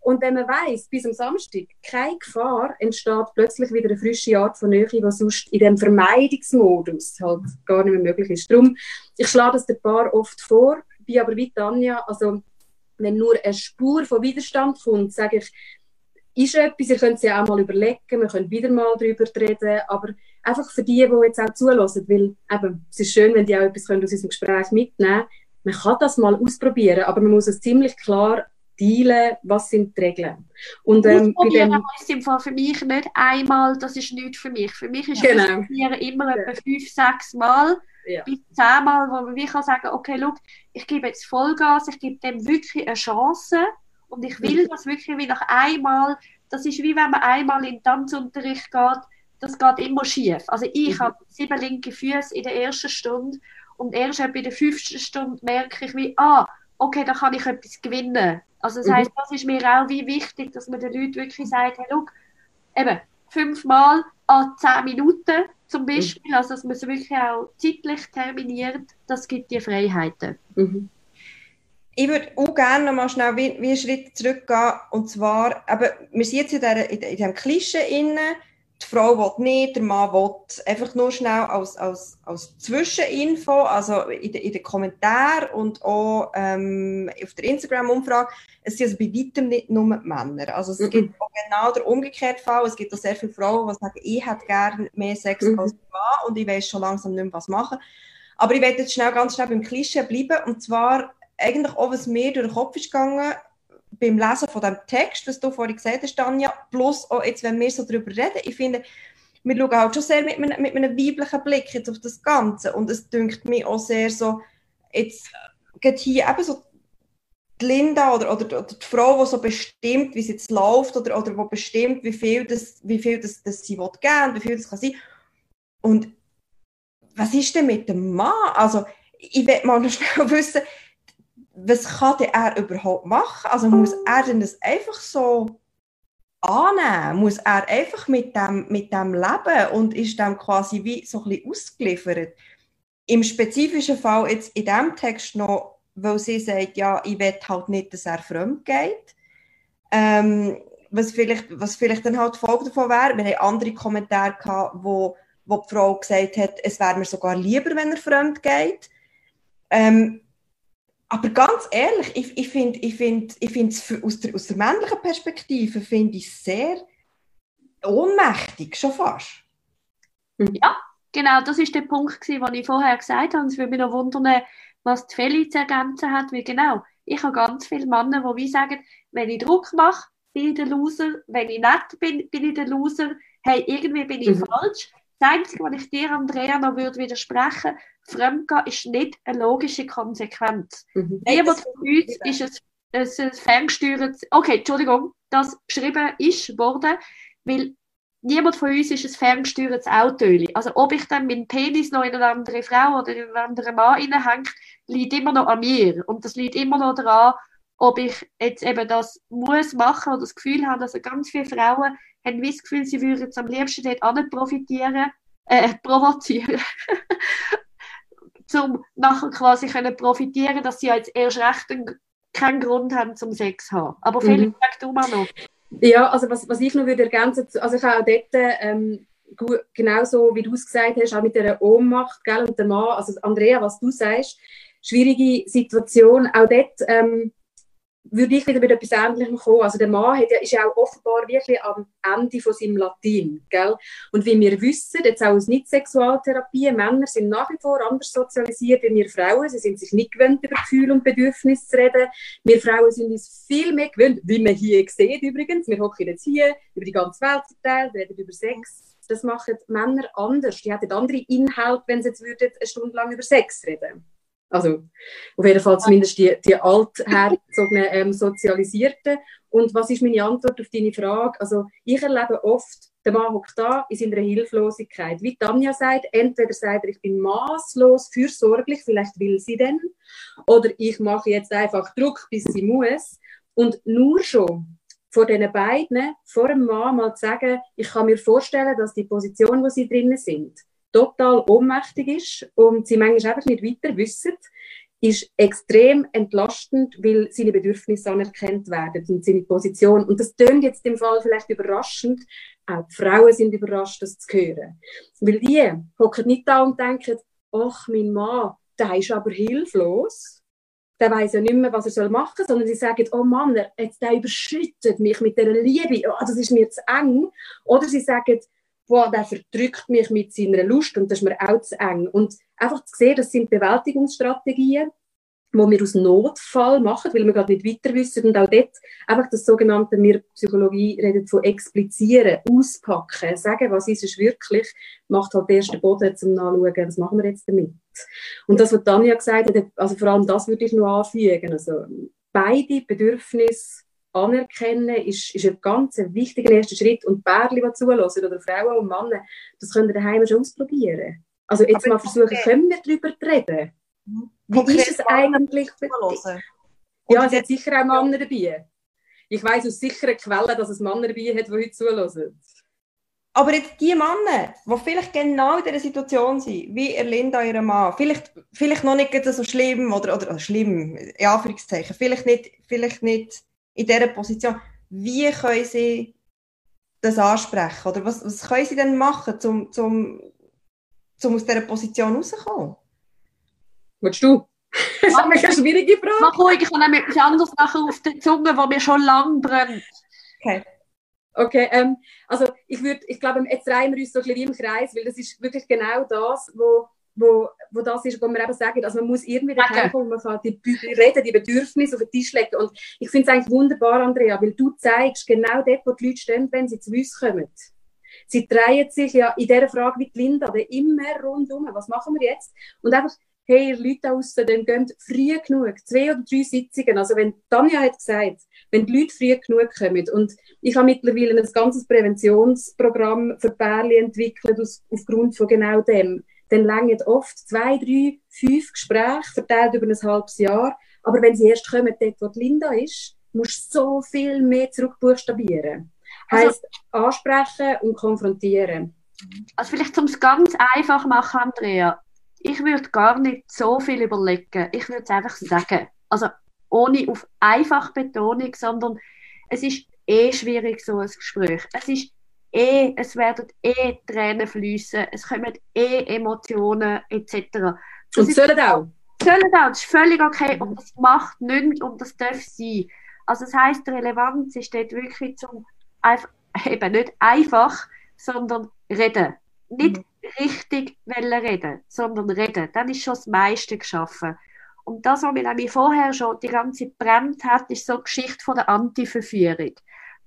Und wenn man weiss, bis am Samstag keine Gefahr, entsteht plötzlich wieder eine frische Art von Nähe, die sonst in dem Vermeidungsmodus halt gar nicht mehr möglich ist. Darum, ich schlage das den Paar oft vor, bin aber wie Tanja, also wenn nur eine Spur von Widerstand kommt, sage ich, ist etwas, ihr könnt es ja auch mal überlegen, wir können wieder mal darüber reden, aber einfach für die, die jetzt auch zulassen, weil eben, es ist schön, wenn die auch etwas aus unserem Gespräch mitnehmen können. Man kann das mal ausprobieren, aber man muss es ziemlich klar dealen, was sind die Regeln. Und ähm, bei dem heisst im Fall für mich nicht einmal, das ist nichts für mich. Für mich ist genau. Ausprobieren immer ja. etwa fünf, sechs Mal ja. bis zehn Mal, wo man kann sagen, okay, look, ich gebe jetzt Vollgas, ich gebe dem wirklich eine Chance und ich will mhm. das wirklich wie nach einmal, das ist wie wenn man einmal in den Tanzunterricht geht, das geht immer schief. Also ich mhm. habe sieben linke Füße in der ersten Stunde und erst bei der fünften Stunde merke ich wie, ah, okay, da kann ich etwas gewinnen. Also das mhm. heißt, das ist mir auch wie wichtig, dass man den Leuten wirklich sagt, hey, look, eben, fünfmal an zehn Minuten zum Beispiel, mhm. also dass man es wirklich auch zeitlich terminiert, das gibt dir Freiheiten. Mhm ich würde auch gerne noch mal schnell wie, wie einen Schritt zurückgehen. Und zwar, eben, wir sind jetzt in, der, in, in diesem Klischee inne. Die Frau will nicht, der Mann will. Einfach nur schnell als, als, als Zwischeninfo, also in, de, in den Kommentaren und auch ähm, auf der Instagram-Umfrage, es sind also bei weitem nicht nur Männer. Also es mhm. gibt auch genau den umgekehrten Fall. Es gibt auch sehr viele Frauen, die sagen, ich hätte gerne mehr Sex mhm. als Mann und ich weiß schon langsam nicht mehr, was machen. Aber ich werde jetzt schnell, ganz schnell beim Klischee bleiben. Und zwar eigentlich auch, was mir durch den Kopf ist gegangen, beim Lesen von dem Text, was du vorhin gesagt hast, Tanja, plus auch jetzt, wenn wir so darüber reden, ich finde, wir schauen halt schon sehr mit mit einem weiblichen Blick jetzt auf das Ganze und es dünkt mir auch sehr so, jetzt geht hier eben so die Linda oder, oder, oder, die Frau, die so bestimmt, wie es jetzt läuft oder, oder wo bestimmt, wie viel, das, wie viel das, das sie will geben, wie viel das kann sein. Und was ist denn mit dem Mann? Also, ich will mal noch schnell <laughs> wissen, was kann er überhaupt machen? Also muss er denn das einfach so annehmen? Muss er einfach mit dem, mit dem leben und ist dem quasi wie so ein bisschen ausgeliefert? Im spezifischen Fall jetzt in diesem Text noch, weil sie sagt, ja, ich will halt nicht, dass er fremd geht. Ähm, was, vielleicht, was vielleicht dann halt die Folge davon wäre, wir haben andere Kommentare gehabt, wo, wo die Frau gesagt hat, es wäre mir sogar lieber, wenn er fremd geht. Ähm, aber ganz ehrlich, ich, ich finde ich find, ich find's aus, der, aus der männlichen Perspektive finde ich sehr ohnmächtig, schon fast. Ja, genau, das ist der Punkt, den ich vorher gesagt habe. Es würde mich noch wundern, was die Feli zu ergänzen hat, weil genau, ich habe ganz viele Männer, die wie sagen, wenn ich Druck mache, bin ich der Loser, wenn ich nett bin, bin ich der Loser, hey, irgendwie bin ich mhm. falsch. Das Einzige, was ich dir, Andrea, noch würde widersprechen Fremdgehen ist nicht eine logische Konsequenz. Mhm. Niemand von uns ist ein, ein ferngesteuertes, okay, Entschuldigung, das geschrieben ist worden, weil niemand von uns ist ein ferngesteuertes Auto. Also ob ich dann meinen Penis noch in eine andere Frau oder in einen anderen Mann hineinhänge, liegt immer noch an mir. Und das liegt immer noch daran, ob ich jetzt eben das muss machen oder das Gefühl habe, dass ganz viele Frauen haben das Gefühl, sie würden am liebsten dort nicht profitieren, äh, <laughs> provozieren. <laughs> um nachher quasi können profitieren, dass sie jetzt erst recht keinen Grund haben zum Sex zu haben. Aber Felix, mhm. sag du mal noch. Ja, also was, was ich noch würde ergänzen, also ich habe auch dort ähm, genauso, wie du es gesagt hast, auch mit der Ohnmacht, gell, und der Mann, also Andrea, was du sagst, schwierige Situation, auch dort, ähm, würde ich wieder mit etwas Ähnlichem kommen. Also der Mann hat ist ja auch offenbar wirklich am Ende von seinem Latin. Gell? Und wie wir wissen, jetzt auch aus Nicht-Sexualtherapie, Männer sind nach wie vor anders sozialisiert wie wir Frauen. Sie sind sich nicht gewöhnt, über Gefühle und Bedürfnisse zu reden. Wir Frauen sind uns viel mehr gewöhnt, wie man hier sieht übrigens. Wir hocken jetzt hier über die ganze Welt verteilt, reden über Sex. Das machen Männer anders. Die hätten andere Inhalte, wenn sie jetzt würden, eine Stunde lang über Sex reden also auf jeden Fall zumindest die, die altherzogenen ähm, Sozialisierten. Und was ist meine Antwort auf deine Frage? Also ich erlebe oft, der Mann hockt da in seiner Hilflosigkeit. Wie Tanja sagt, entweder sagt er, ich bin maßlos fürsorglich, vielleicht will sie denn, oder ich mache jetzt einfach Druck, bis sie muss. Und nur schon vor diesen beiden, vor dem Mann mal zu sagen, ich kann mir vorstellen, dass die Position, wo sie drinnen sind, total ohnmächtig ist und sie manchmal einfach nicht weiter wissen, ist extrem entlastend, weil seine Bedürfnisse anerkannt werden und seine Position. Und das tönt jetzt im Fall vielleicht überraschend. Auch die Frauen sind überrascht, das zu hören. Weil die hocken nicht da und denken, ach, mein Mann, der ist aber hilflos. Der weiß ja nicht mehr, was er machen soll, sondern sie sagen, oh Mann, jetzt, der überschüttet mich mit dieser Liebe, oh, das ist mir zu eng. Oder sie sagen, boah, der verdrückt mich mit seiner Lust und das ist mir auch zu eng. Und einfach zu sehen, das sind Bewältigungsstrategien, wo wir aus Notfall machen, weil wir gerade nicht weiter wissen und auch dort einfach das sogenannte, wir Psychologie redet von explizieren, auspacken, sagen, was ist es wirklich, macht halt erst den Boden zum Nachschauen, was machen wir jetzt damit. Und das, was Tanja gesagt hat, also vor allem das würde ich noch anfügen, also beide Bedürfnisse anerkennen, ist, ist ein ganz wichtiger erster Schritt. Und Pärchen, die zulassen, oder Frauen und Männer, das können wir daheim schon ausprobieren. Also jetzt Aber mal versuchen, okay. können wir darüber reden? Mhm. Wie okay, ist es eigentlich für dich? Ja, es hat sicher auch Männer dabei. Ich weiss aus sicheren Quellen, dass es Männer dabei hat, die heute zulassen. Aber jetzt die Männer, die vielleicht genau in dieser Situation sind, wie Erlinda ihrem Mann, vielleicht, vielleicht noch nicht so schlimm oder, oder schlimm, in Anführungszeichen, vielleicht nicht, vielleicht nicht in dieser Position. Wie können sie das ansprechen? Oder was, was können sie denn machen, um zum, zum aus dieser Position rauszukommen? Willst du? <laughs> Das ist eine schwierige Frage. Mach ruhig, ich habe nämlich etwas anderes nachher auf der Zunge, wo mir schon lang brennt. Okay. Okay, ähm, also ich würde, ich glaube, jetzt drehen wir uns so ein bisschen im Kreis, weil das ist wirklich genau das, wo wo, wo das ist, wo wir eben sagen, also man muss irgendwie dahin okay. kommen, man kann die, reden, die Bedürfnisse auf den Tisch legen. Und ich finde es eigentlich wunderbar, Andrea, weil du zeigst genau dort, wo die Leute stehen, wenn sie zu uns kommen. Sie drehen sich ja in dieser Frage wie die Linda, immer rundum, was machen wir jetzt? Und einfach, hey, ihr Leute da draussen, dann geht früh genug, zwei oder drei Sitzungen. Also wenn, Tanja hat gesagt, wenn die Leute früh genug kommen und ich habe mittlerweile ein ganzes Präventionsprogramm für Pärchen entwickelt aus, aufgrund von genau dem dann längern oft zwei, drei, fünf Gespräche verteilt über ein halbes Jahr. Aber wenn sie erst kommen, dort, wo die Linda ist, musst du so viel mehr zurückbuchstabieren. Also, heißt ansprechen und konfrontieren. Also vielleicht um es ganz einfach machen, Andrea. Ich würde gar nicht so viel überlegen. Ich würde es einfach sagen. Also ohne auf einfach Betonung, sondern es ist eh schwierig, so ein Gespräch. Es ist eh, es werden eh Tränen fließen, es kommen eh Emotionen etc. Das und sollen auch? Sollen auch, das ist völlig okay und das macht nichts und das darf sein. Also das heisst, die Relevanz ist dort wirklich zum einfach, eben nicht einfach, sondern reden. Nicht mhm. richtig reden, sondern reden. Dann ist schon das meiste geschaffen. Und das, was mir vorher schon die ganze Zeit brennt hat, ist so die Geschichte von der Antiverführung.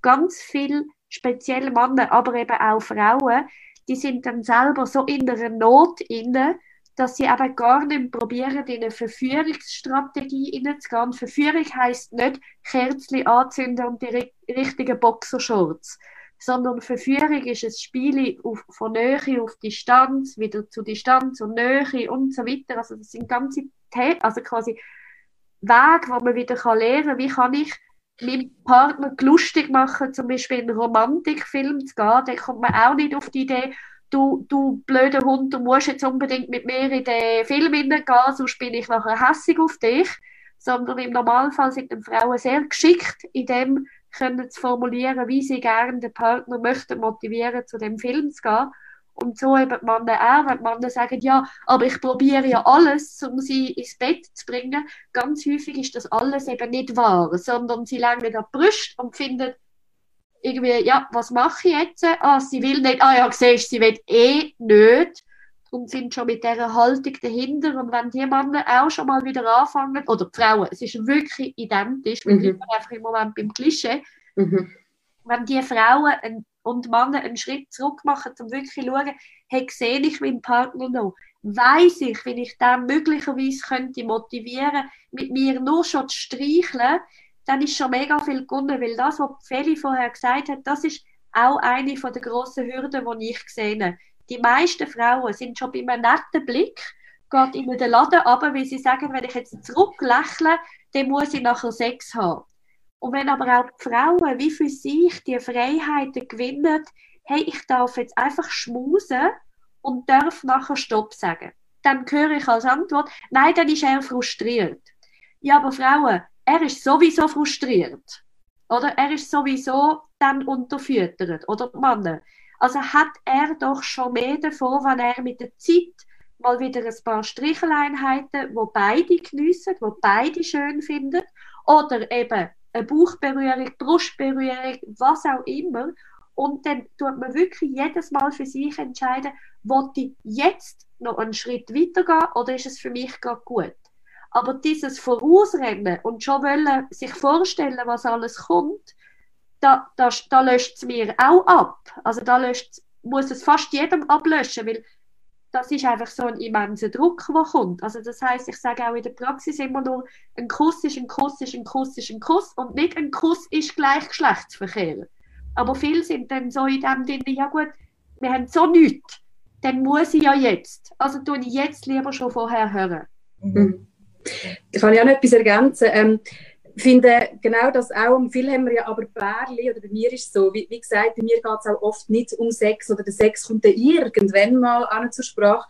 Ganz viel speziell Männer, aber eben auch Frauen, die sind dann selber so in der Not inne, dass sie aber gar nicht probieren, in eine Verführungsstrategie hineinzugehen. Verführung heisst nicht Kerzen anzünden und die richtigen Boxershorts, sondern Verführung ist ein Spiel von Nähe auf Distanz, wieder zu Distanz und Nähe und so weiter. Also das sind ganze, also quasi Wege, wo man wieder lernen kann, wie kann ich meinem Partner lustig machen, zum Beispiel in einen Romantikfilm zu gehen, dann kommt man auch nicht auf die Idee, du, du blöder Hund, du musst jetzt unbedingt mit mir in den Film hineingehen, sonst bin ich nachher hässig auf dich. Sondern im Normalfall sind die Frauen sehr geschickt, in dem können zu formulieren, wie sie gerne den Partner möchten motivieren, zu dem Film zu gehen. Und so eben die Männer auch, wenn die Männer sagen, ja, aber ich probiere ja alles, um sie ins Bett zu bringen. Ganz häufig ist das alles eben nicht wahr, sondern sie legen an die Brust und finden irgendwie, ja, was mache ich jetzt? Ah, sie will nicht, ah ja, siehst sie will eh nicht und sind schon mit dieser Haltung dahinter. Und wenn die Männer auch schon mal wieder anfangen, oder die Frauen, es ist wirklich identisch, wir Mhm. bleiben einfach im Moment beim Klischee, Mhm. wenn die Frauen ein, und Männer einen Schritt zurück machen, um wirklich zu schauen, hey, sehe ich meinen Partner noch? Weiß ich, wie ich den möglicherweise könnte motivieren, mit mir nur schon zu streicheln, dann ist schon mega viel gewonnen, weil das, was Feli vorher gesagt hat, das ist auch eine von der grossen Hürden, die ich gesehen. Die meisten Frauen sind schon bei einem netten Blick, geht in den Laden runter, weil sie sagen, wenn ich jetzt zurücklächle, dann muss ich nachher Sex haben. Und wenn aber auch die Frauen wie für sich die Freiheiten gewinnen, hey, ich darf jetzt einfach schmusen und darf nachher Stopp sagen, dann höre ich als Antwort, nein, dann ist er frustriert. Ja, aber Frauen, er ist sowieso frustriert. Oder er ist sowieso dann unterfüttert. Oder Männer. Also hat er doch schon mehr davon, wenn er mit der Zeit mal wieder ein paar Stricheleinheiten, wo beide geniessen, wo beide schön finden, oder eben eine Bauchberührung, Brustberührung, was auch immer. Und dann tut man wirklich jedes Mal für sich entscheiden, wollte ich jetzt noch einen Schritt weitergehen oder ist es für mich gerade gut? Aber dieses Vorausrennen und schon wollen sich vorstellen, was alles kommt, da, da, da löscht es mir auch ab. Also da löscht, muss es fast jedem ablöschen, weil das ist einfach so ein immenser Druck, der kommt. Also das heißt, ich sage auch in der Praxis immer nur, ein Kuss ist ein Kuss ist ein Kuss ist ein Kuss und nicht ein Kuss ist gleich Geschlechtsverkehr. Aber viele sind dann so in dem Ding, ja gut, wir haben so nichts, dann muss ich ja jetzt. Also tue ich jetzt lieber schon vorher hören. Mhm. Ich kann ja noch etwas ergänzen. Ähm, ich finde genau das auch, viel haben wir ja aber Bärli, oder bei mir ist es so, wie, wie gesagt, bei mir geht es auch oft nicht um Sex, oder der Sex kommt dann irgendwann mal an zur Sprache.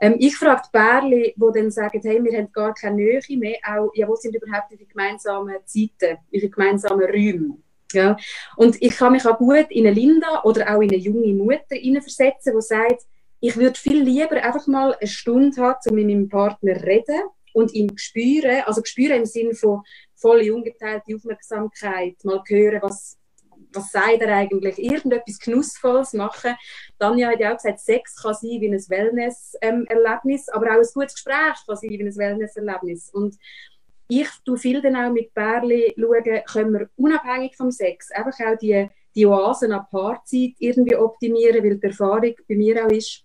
Ähm, ich frage die Bärli, die dann sagen, hey, wir haben gar keine Nähe mehr, auch, ja, wo sind überhaupt ihre gemeinsamen Zeiten, ihre gemeinsamen Räume? Ja? Und ich kann mich auch gut in eine Linda oder auch in eine junge Mutter hineinversetzen, die sagt, ich würde viel lieber einfach mal eine Stunde haben, um mit meinem Partner zu reden und ihn spüren, also spüren im Sinne von volle ungeteilte Aufmerksamkeit, mal hören, was, was sagt er eigentlich, irgendetwas Genussvolles machen. Tanja hat ja auch gesagt, Sex kann sein wie ein Wellness-Erlebnis, aber auch ein gutes Gespräch kann sein wie ein Wellness-Erlebnis. Und ich tue viel dann auch mit Bärli schauen, können wir unabhängig vom Sex einfach auch die, die Oasen an Paarzeit irgendwie optimieren, weil die Erfahrung bei mir auch ist,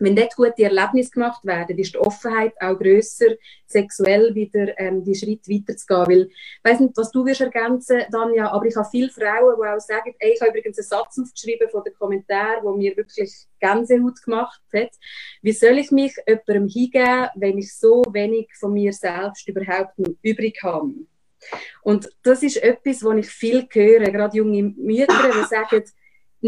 wenn dort gute Erlebnisse gemacht werden, ist die Offenheit auch grösser, sexuell wieder ähm, die Schritt weiterzugehen. Weil, ich weiss nicht, was du wirst ergänzen, Danja, aber ich habe viele Frauen, die auch sagen, ey, ich habe übrigens einen Satz aufgeschrieben von den Kommentaren, der mir wirklich Gänsehaut gemacht hat. Wie soll ich mich jemandem hingeben, wenn ich so wenig von mir selbst überhaupt noch übrig habe? Und das ist etwas, was ich viel höre, gerade junge Mütter, die sagen,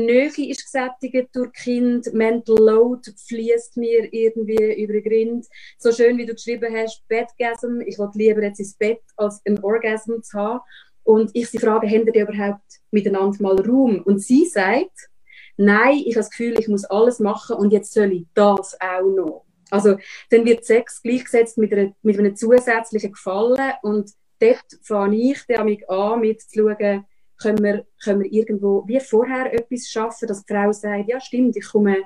Nähe ist gesättigt durch Kind, Mental Load fließt mir irgendwie über den Grind. So schön, wie du geschrieben hast, Bettgasm, ich will lieber jetzt ins Bett, als einen Orgasm zu haben. Und ich sie frage, haben die überhaupt miteinander mal Raum? Und sie sagt, nein, ich habe das Gefühl, ich muss alles machen und jetzt soll ich das auch noch. Also dann wird Sex gleichgesetzt mit, einer, mit einem zusätzlichen Gefallen und dort fange ich damit an, mit zu schauen, können wir, können wir irgendwo wie vorher etwas schaffen, dass die Frau sagt, ja stimmt, ich komme,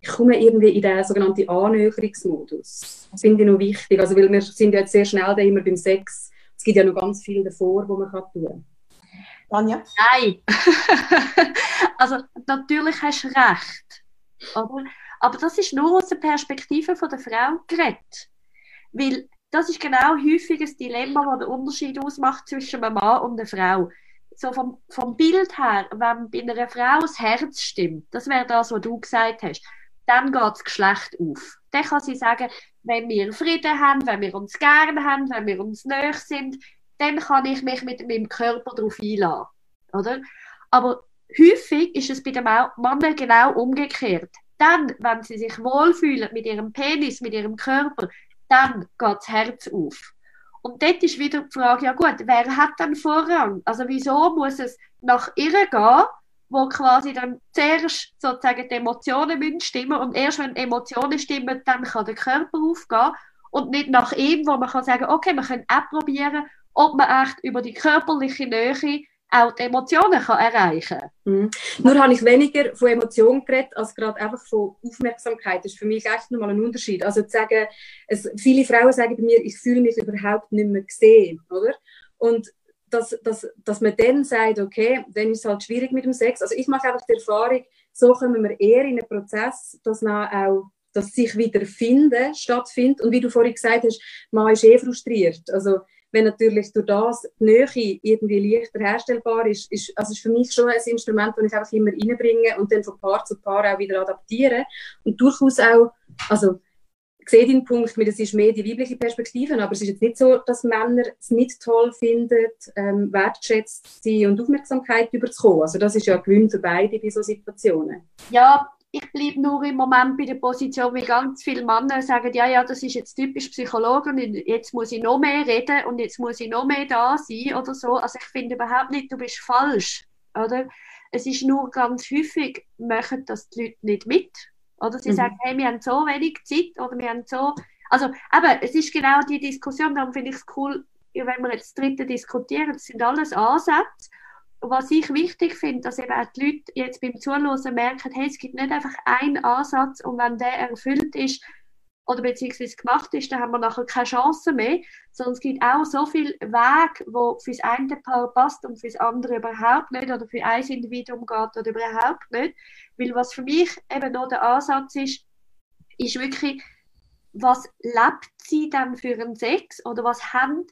ich komme irgendwie in den sogenannten Annäherungsmodus. Das finde ich noch wichtig, also weil wir sind ja jetzt sehr schnell da immer beim Sex. Es gibt ja noch ganz viel davor, wo man kann tun Tanja? Nein. <laughs> also natürlich hast du recht. Oder? Aber das ist nur aus der Perspektive von der Frau geredet. Weil das ist genau häufig ein Dilemma, das den Unterschied ausmacht zwischen einem Mann und einer Frau so vom, vom Bild her, wenn bei einer Frau das Herz stimmt, das wäre das, was du gesagt hast, dann geht das Geschlecht auf. Dann kann sie sagen, wenn wir Frieden haben, wenn wir uns gerne haben, wenn wir uns näher sind, dann kann ich mich mit meinem Körper darauf einladen. Oder? Aber häufig ist es bei den Männern genau umgekehrt. Dann, wenn sie sich wohlfühlen mit ihrem Penis, mit ihrem Körper, dann geht das Herz auf. Und dort ist wieder die Frage, ja gut, wer hat dann Vorrang? Also wieso muss es nach ihr gehen, wo quasi dann zuerst sozusagen die Emotionen müssen stimmen und erst wenn Emotionen stimmen, dann kann der Körper aufgehen und nicht nach ihm, wo man kann sagen, okay, wir können auch probieren, ob man echt über die körperliche Nähe auch die Emotionen kann erreichen kann. Mhm. Nur habe ich weniger von Emotionen geredet, als gerade einfach von Aufmerksamkeit. Das ist für mich echt nochmal ein Unterschied. Also zu sagen, es, viele Frauen sagen bei mir, ich fühle mich überhaupt nicht mehr gesehen, oder? Und dass, dass, dass man dann sagt, okay, dann ist es halt schwierig mit dem Sex. Also ich mache einfach die Erfahrung, so kommen wir eher in einen Prozess, dass dann auch das sich wieder finden stattfindet. Und wie du vorhin gesagt hast, man ist eh frustriert. Also wenn natürlich durch das die Nähe irgendwie leichter herstellbar ist, ist, also ist für mich schon ein Instrument, das ich einfach immer reinbringe und dann von Paar zu Paar auch wieder adaptiere. Und durchaus auch, also ich sehe den Punkt, das ist mehr die weibliche Perspektive, aber es ist jetzt nicht so, dass Männer es nicht toll finden, ähm, wertschätzt sie und Aufmerksamkeit überzukommen. Also das ist ja ein Gewinn für beide bei solchen Situationen. Ja, ich bleibe nur im Moment bei der Position, wie ganz viele Männer sagen, ja, ja, das ist jetzt typisch Psychologen und jetzt muss ich noch mehr reden und jetzt muss ich noch mehr da sein oder so. Also ich finde überhaupt nicht, du bist falsch, oder? Es ist nur ganz häufig, machen das die Leute nicht mit. Oder sie mhm. sagen, hey, wir haben so wenig Zeit oder wir haben so. Also, aber es ist genau die Diskussion, darum finde ich es cool, wenn wir jetzt dritte diskutieren, das sind alles Ansätze. Was ich wichtig finde, dass eben auch die Leute jetzt beim Zuhören merken, hey, es gibt nicht einfach einen Ansatz und wenn der erfüllt ist, oder beziehungsweise gemacht ist, dann haben wir nachher keine Chance mehr, sondern es gibt auch so viele Wege, wo fürs eine Paar passt und fürs andere überhaupt nicht oder für ein Individuum geht oder überhaupt nicht. Weil was für mich eben noch der Ansatz ist, ist wirklich, was lebt sie dann für einen Sex oder was haben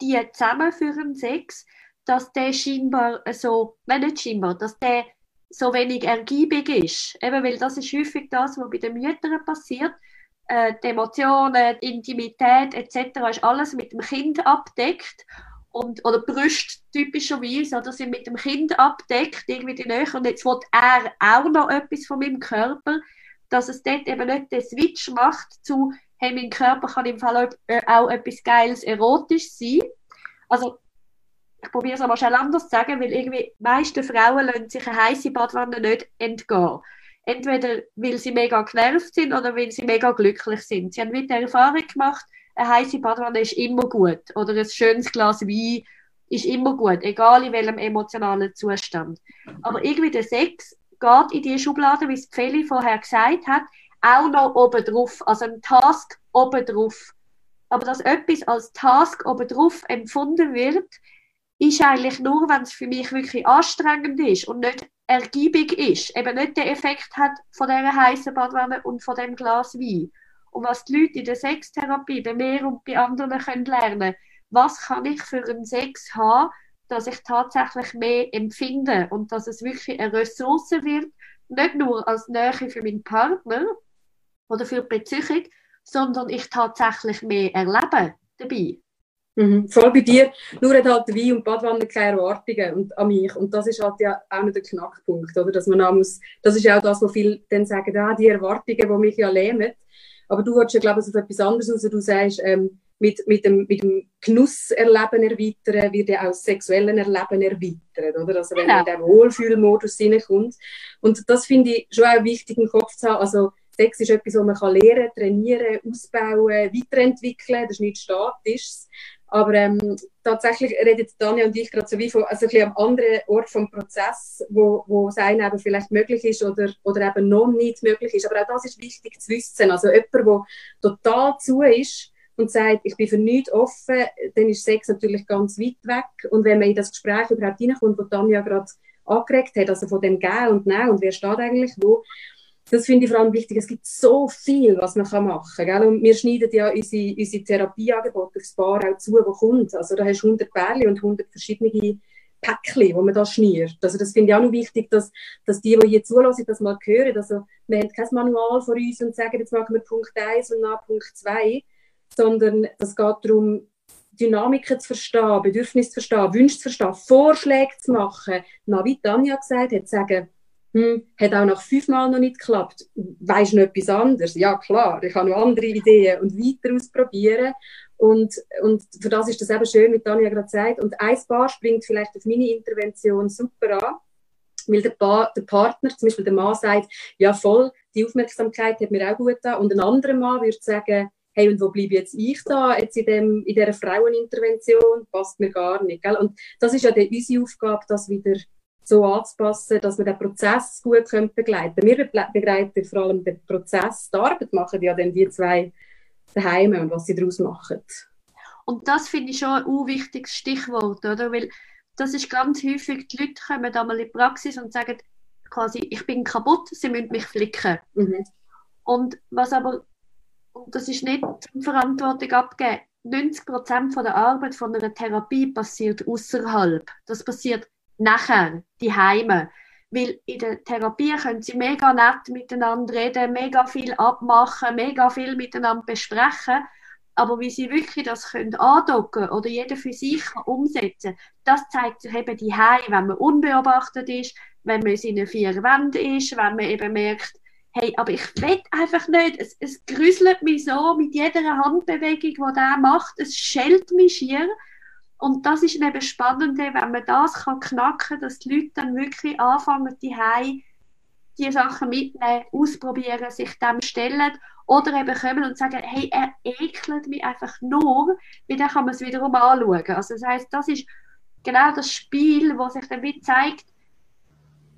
die zusammen für einen Sex, dass der scheinbar so, nein, nicht scheinbar, dass der so wenig ergiebig ist. Eben, weil das ist häufig das, was bei den Müttern passiert äh, die Emotionen, die Intimität etc. ist alles mit dem Kind abdeckt und, oder Brüste typischerweise, oder sind mit dem Kind abdeckt, irgendwie die Nähe. Und jetzt will er auch noch etwas von meinem Körper, dass es dort eben nicht den Switch macht zu, hey, mein Körper kann im Fall auch, äh, auch etwas Geiles, erotisch sein. Also, ich probiere es aber schnell anders zu sagen, weil irgendwie die meisten Frauen lassen sich eine heiße Badwanne nicht entgehen entweder weil sie mega genervt sind oder weil sie mega glücklich sind. Sie haben wieder Erfahrung gemacht, eine heiße Badwanne ist immer gut oder ein schönes Glas Wein ist immer gut, egal in welchem emotionalen Zustand. Aber irgendwie der Sex geht in die Schublade, wie es Feli vorher gesagt hat, auch noch oben drauf, also ein Task oben drauf. Aber dass etwas als Task oben drauf empfunden wird, ist eigentlich nur, wenn es für mich wirklich anstrengend ist und nicht ergiebig ist, eben nicht den Effekt hat von dieser heißen Badwanne und von dem Glas Wein. Und was die Leute in der Sextherapie bei mir und bei anderen können lernen, was kann ich für einen Sex haben, dass ich tatsächlich mehr empfinde und dass es wirklich eine Ressource wird, nicht nur als Nähe für meinen Partner oder für die Beziehung, sondern ich tatsächlich mehr erlebe dabei. Mhm, voll bei dir. Nur hat halt Wein und Badwanne keine Erwartungen und, an mich. Und das ist halt ja auch nicht der Knackpunkt, oder? Dass man auch muss, das ist ja auch das, wo viele dann sagen, ah, die Erwartungen, die mich ja lähmen. Aber du hast ja, glaube ich, auf etwas anderes raus. Du sagst, ähm, mit, mit, dem, mit dem Genusserleben erweitern, wird ja auch das sexuelle Erleben erweitert, oder? Also wenn man genau. in den Wohlfühlmodus hineinkommt. Und das finde ich schon auch wichtig im Kopf zu haben. Also Sex ist etwas, was man kann lernen, trainieren, ausbauen, weiterentwickeln. Das ist nichts Statisches. Aber ähm, tatsächlich redet Tanja und ich gerade so wie von also ein bisschen am anderen Ort vom Prozess, wo, wo es einem eben vielleicht möglich ist oder, oder eben noch nicht möglich ist. Aber auch das ist wichtig zu wissen. Also jemand, der total zu ist und sagt, ich bin für nichts offen, dann ist Sex natürlich ganz weit weg. Und wenn man in das Gespräch überhaupt hineinkommt, wo Tanja gerade angeregt hat, also von dem Gehen und Nehmen und wer steht eigentlich wo, das finde ich vor allem wichtig. Es gibt so viel, was man machen kann. Gell? Und wir schneiden ja unsere, unsere Therapieangebote aufs Paar auch zu, wo kommt. Also da hast du 100 Bärli und 100 verschiedene Päckchen, die man da schniert. Also das finde ich auch noch wichtig, dass, dass die, die hier zulassen, das mal hören. Also wir haben kein Manual vor uns und sagen, jetzt machen wir Punkt 1 und nach Punkt 2, sondern es geht darum, Dynamiken zu verstehen, Bedürfnisse zu verstehen, Wünsche zu verstehen, Vorschläge zu machen. Na, wie Tanja gesagt hat, sagen, hm, hat auch nach fünfmal noch nicht geklappt. Weisst du noch etwas anderes? Ja, klar, ich habe noch andere Ideen und weiter ausprobieren. Und, und für das ist das eben schön, wie Tanja gerade sagt. Und ein Paar springt vielleicht auf meine Intervention super an. weil der, pa der Partner, zum Beispiel der Mann sagt, ja voll, die Aufmerksamkeit hat mir auch gut da und ein anderer Mann würde sagen, hey, und wo bleibe jetzt ich da, jetzt in, dem, in dieser Frauenintervention, passt mir gar nicht. Gell? Und das ist ja dann unsere Aufgabe, das wieder so anzupassen, dass wir den Prozess gut können begleiten können. Wir begleiten vor allem den Prozess, die Arbeit machen ja dann die zwei daheim und was sie daraus machen. Und das finde ich schon ein wichtiges Stichwort, oder? Weil das ist ganz häufig, die Leute kommen da mal in die Praxis und sagen quasi, ich bin kaputt, sie müssen mich flicken. Mhm. Und was aber, und das ist nicht Verantwortung abgeben, 90 Prozent der Arbeit von einer Therapie passiert außerhalb. Das passiert nachher, die Heime. Weil in der Therapie können sie mega nett miteinander reden, mega viel abmachen, mega viel miteinander besprechen. Aber wie sie wirklich das können andocken oder jeder für sich umsetzen das zeigt sich eben die Heim, wenn man unbeobachtet ist, wenn man in einer vier Wänden ist, wenn man eben merkt, hey, aber ich will einfach nicht, es, es grüßelt mich so mit jeder Handbewegung, die der macht, es schellt mich schier. Und das ist eben spannend, wenn man das kann knacken kann, dass die Leute dann wirklich anfangen, die Hause die Sachen mitnehmen, ausprobieren, sich dem stellen oder eben kommen und sagen, hey, er ekelt mich einfach nur, weil dann kann man es wiederum anschauen. Also das heißt, das ist genau das Spiel, wo sich dann zeigt,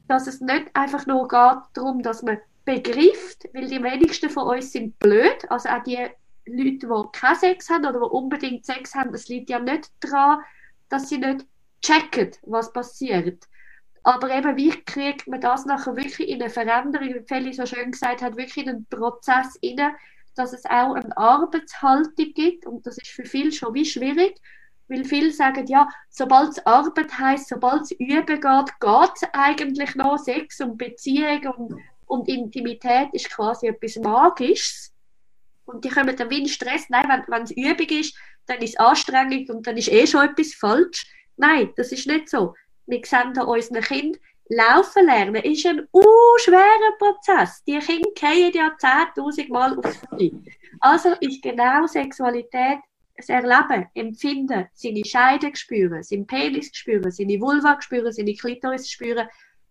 dass es nicht einfach nur geht darum, dass man begreift, weil die wenigsten von uns sind blöd, also auch die Leute, die keinen Sex haben oder die unbedingt Sex haben, es liegt ja nicht daran, dass sie nicht checken, was passiert. Aber eben, wie kriegt man das nachher wirklich in eine Veränderung, wie Feli so schön gesagt hat, wirklich in einen Prozess rein, dass es auch eine Arbeitshaltung gibt. Und das ist für viele schon wie schwierig, weil viele sagen, ja, sobald es Arbeit heißt, sobald es Üben geht, geht es eigentlich noch. Sex und Beziehung und, und Intimität ist quasi etwas Magisches. Und die kommen dann wie in Stress. Nein, wenn es Übung ist, dann ist es anstrengend und dann ist eh schon etwas falsch. Nein, das ist nicht so. Wir sehen da unseren Kind laufen lernen ist ein schwerer Prozess. Die Kinder gehen ja 10.000 Mal aufs Füße. Also ist genau Sexualität das Erleben, Empfinden, seine Scheide spüren, seinen Penis spüren, seine Vulva spüren, seine Klitoris spüren,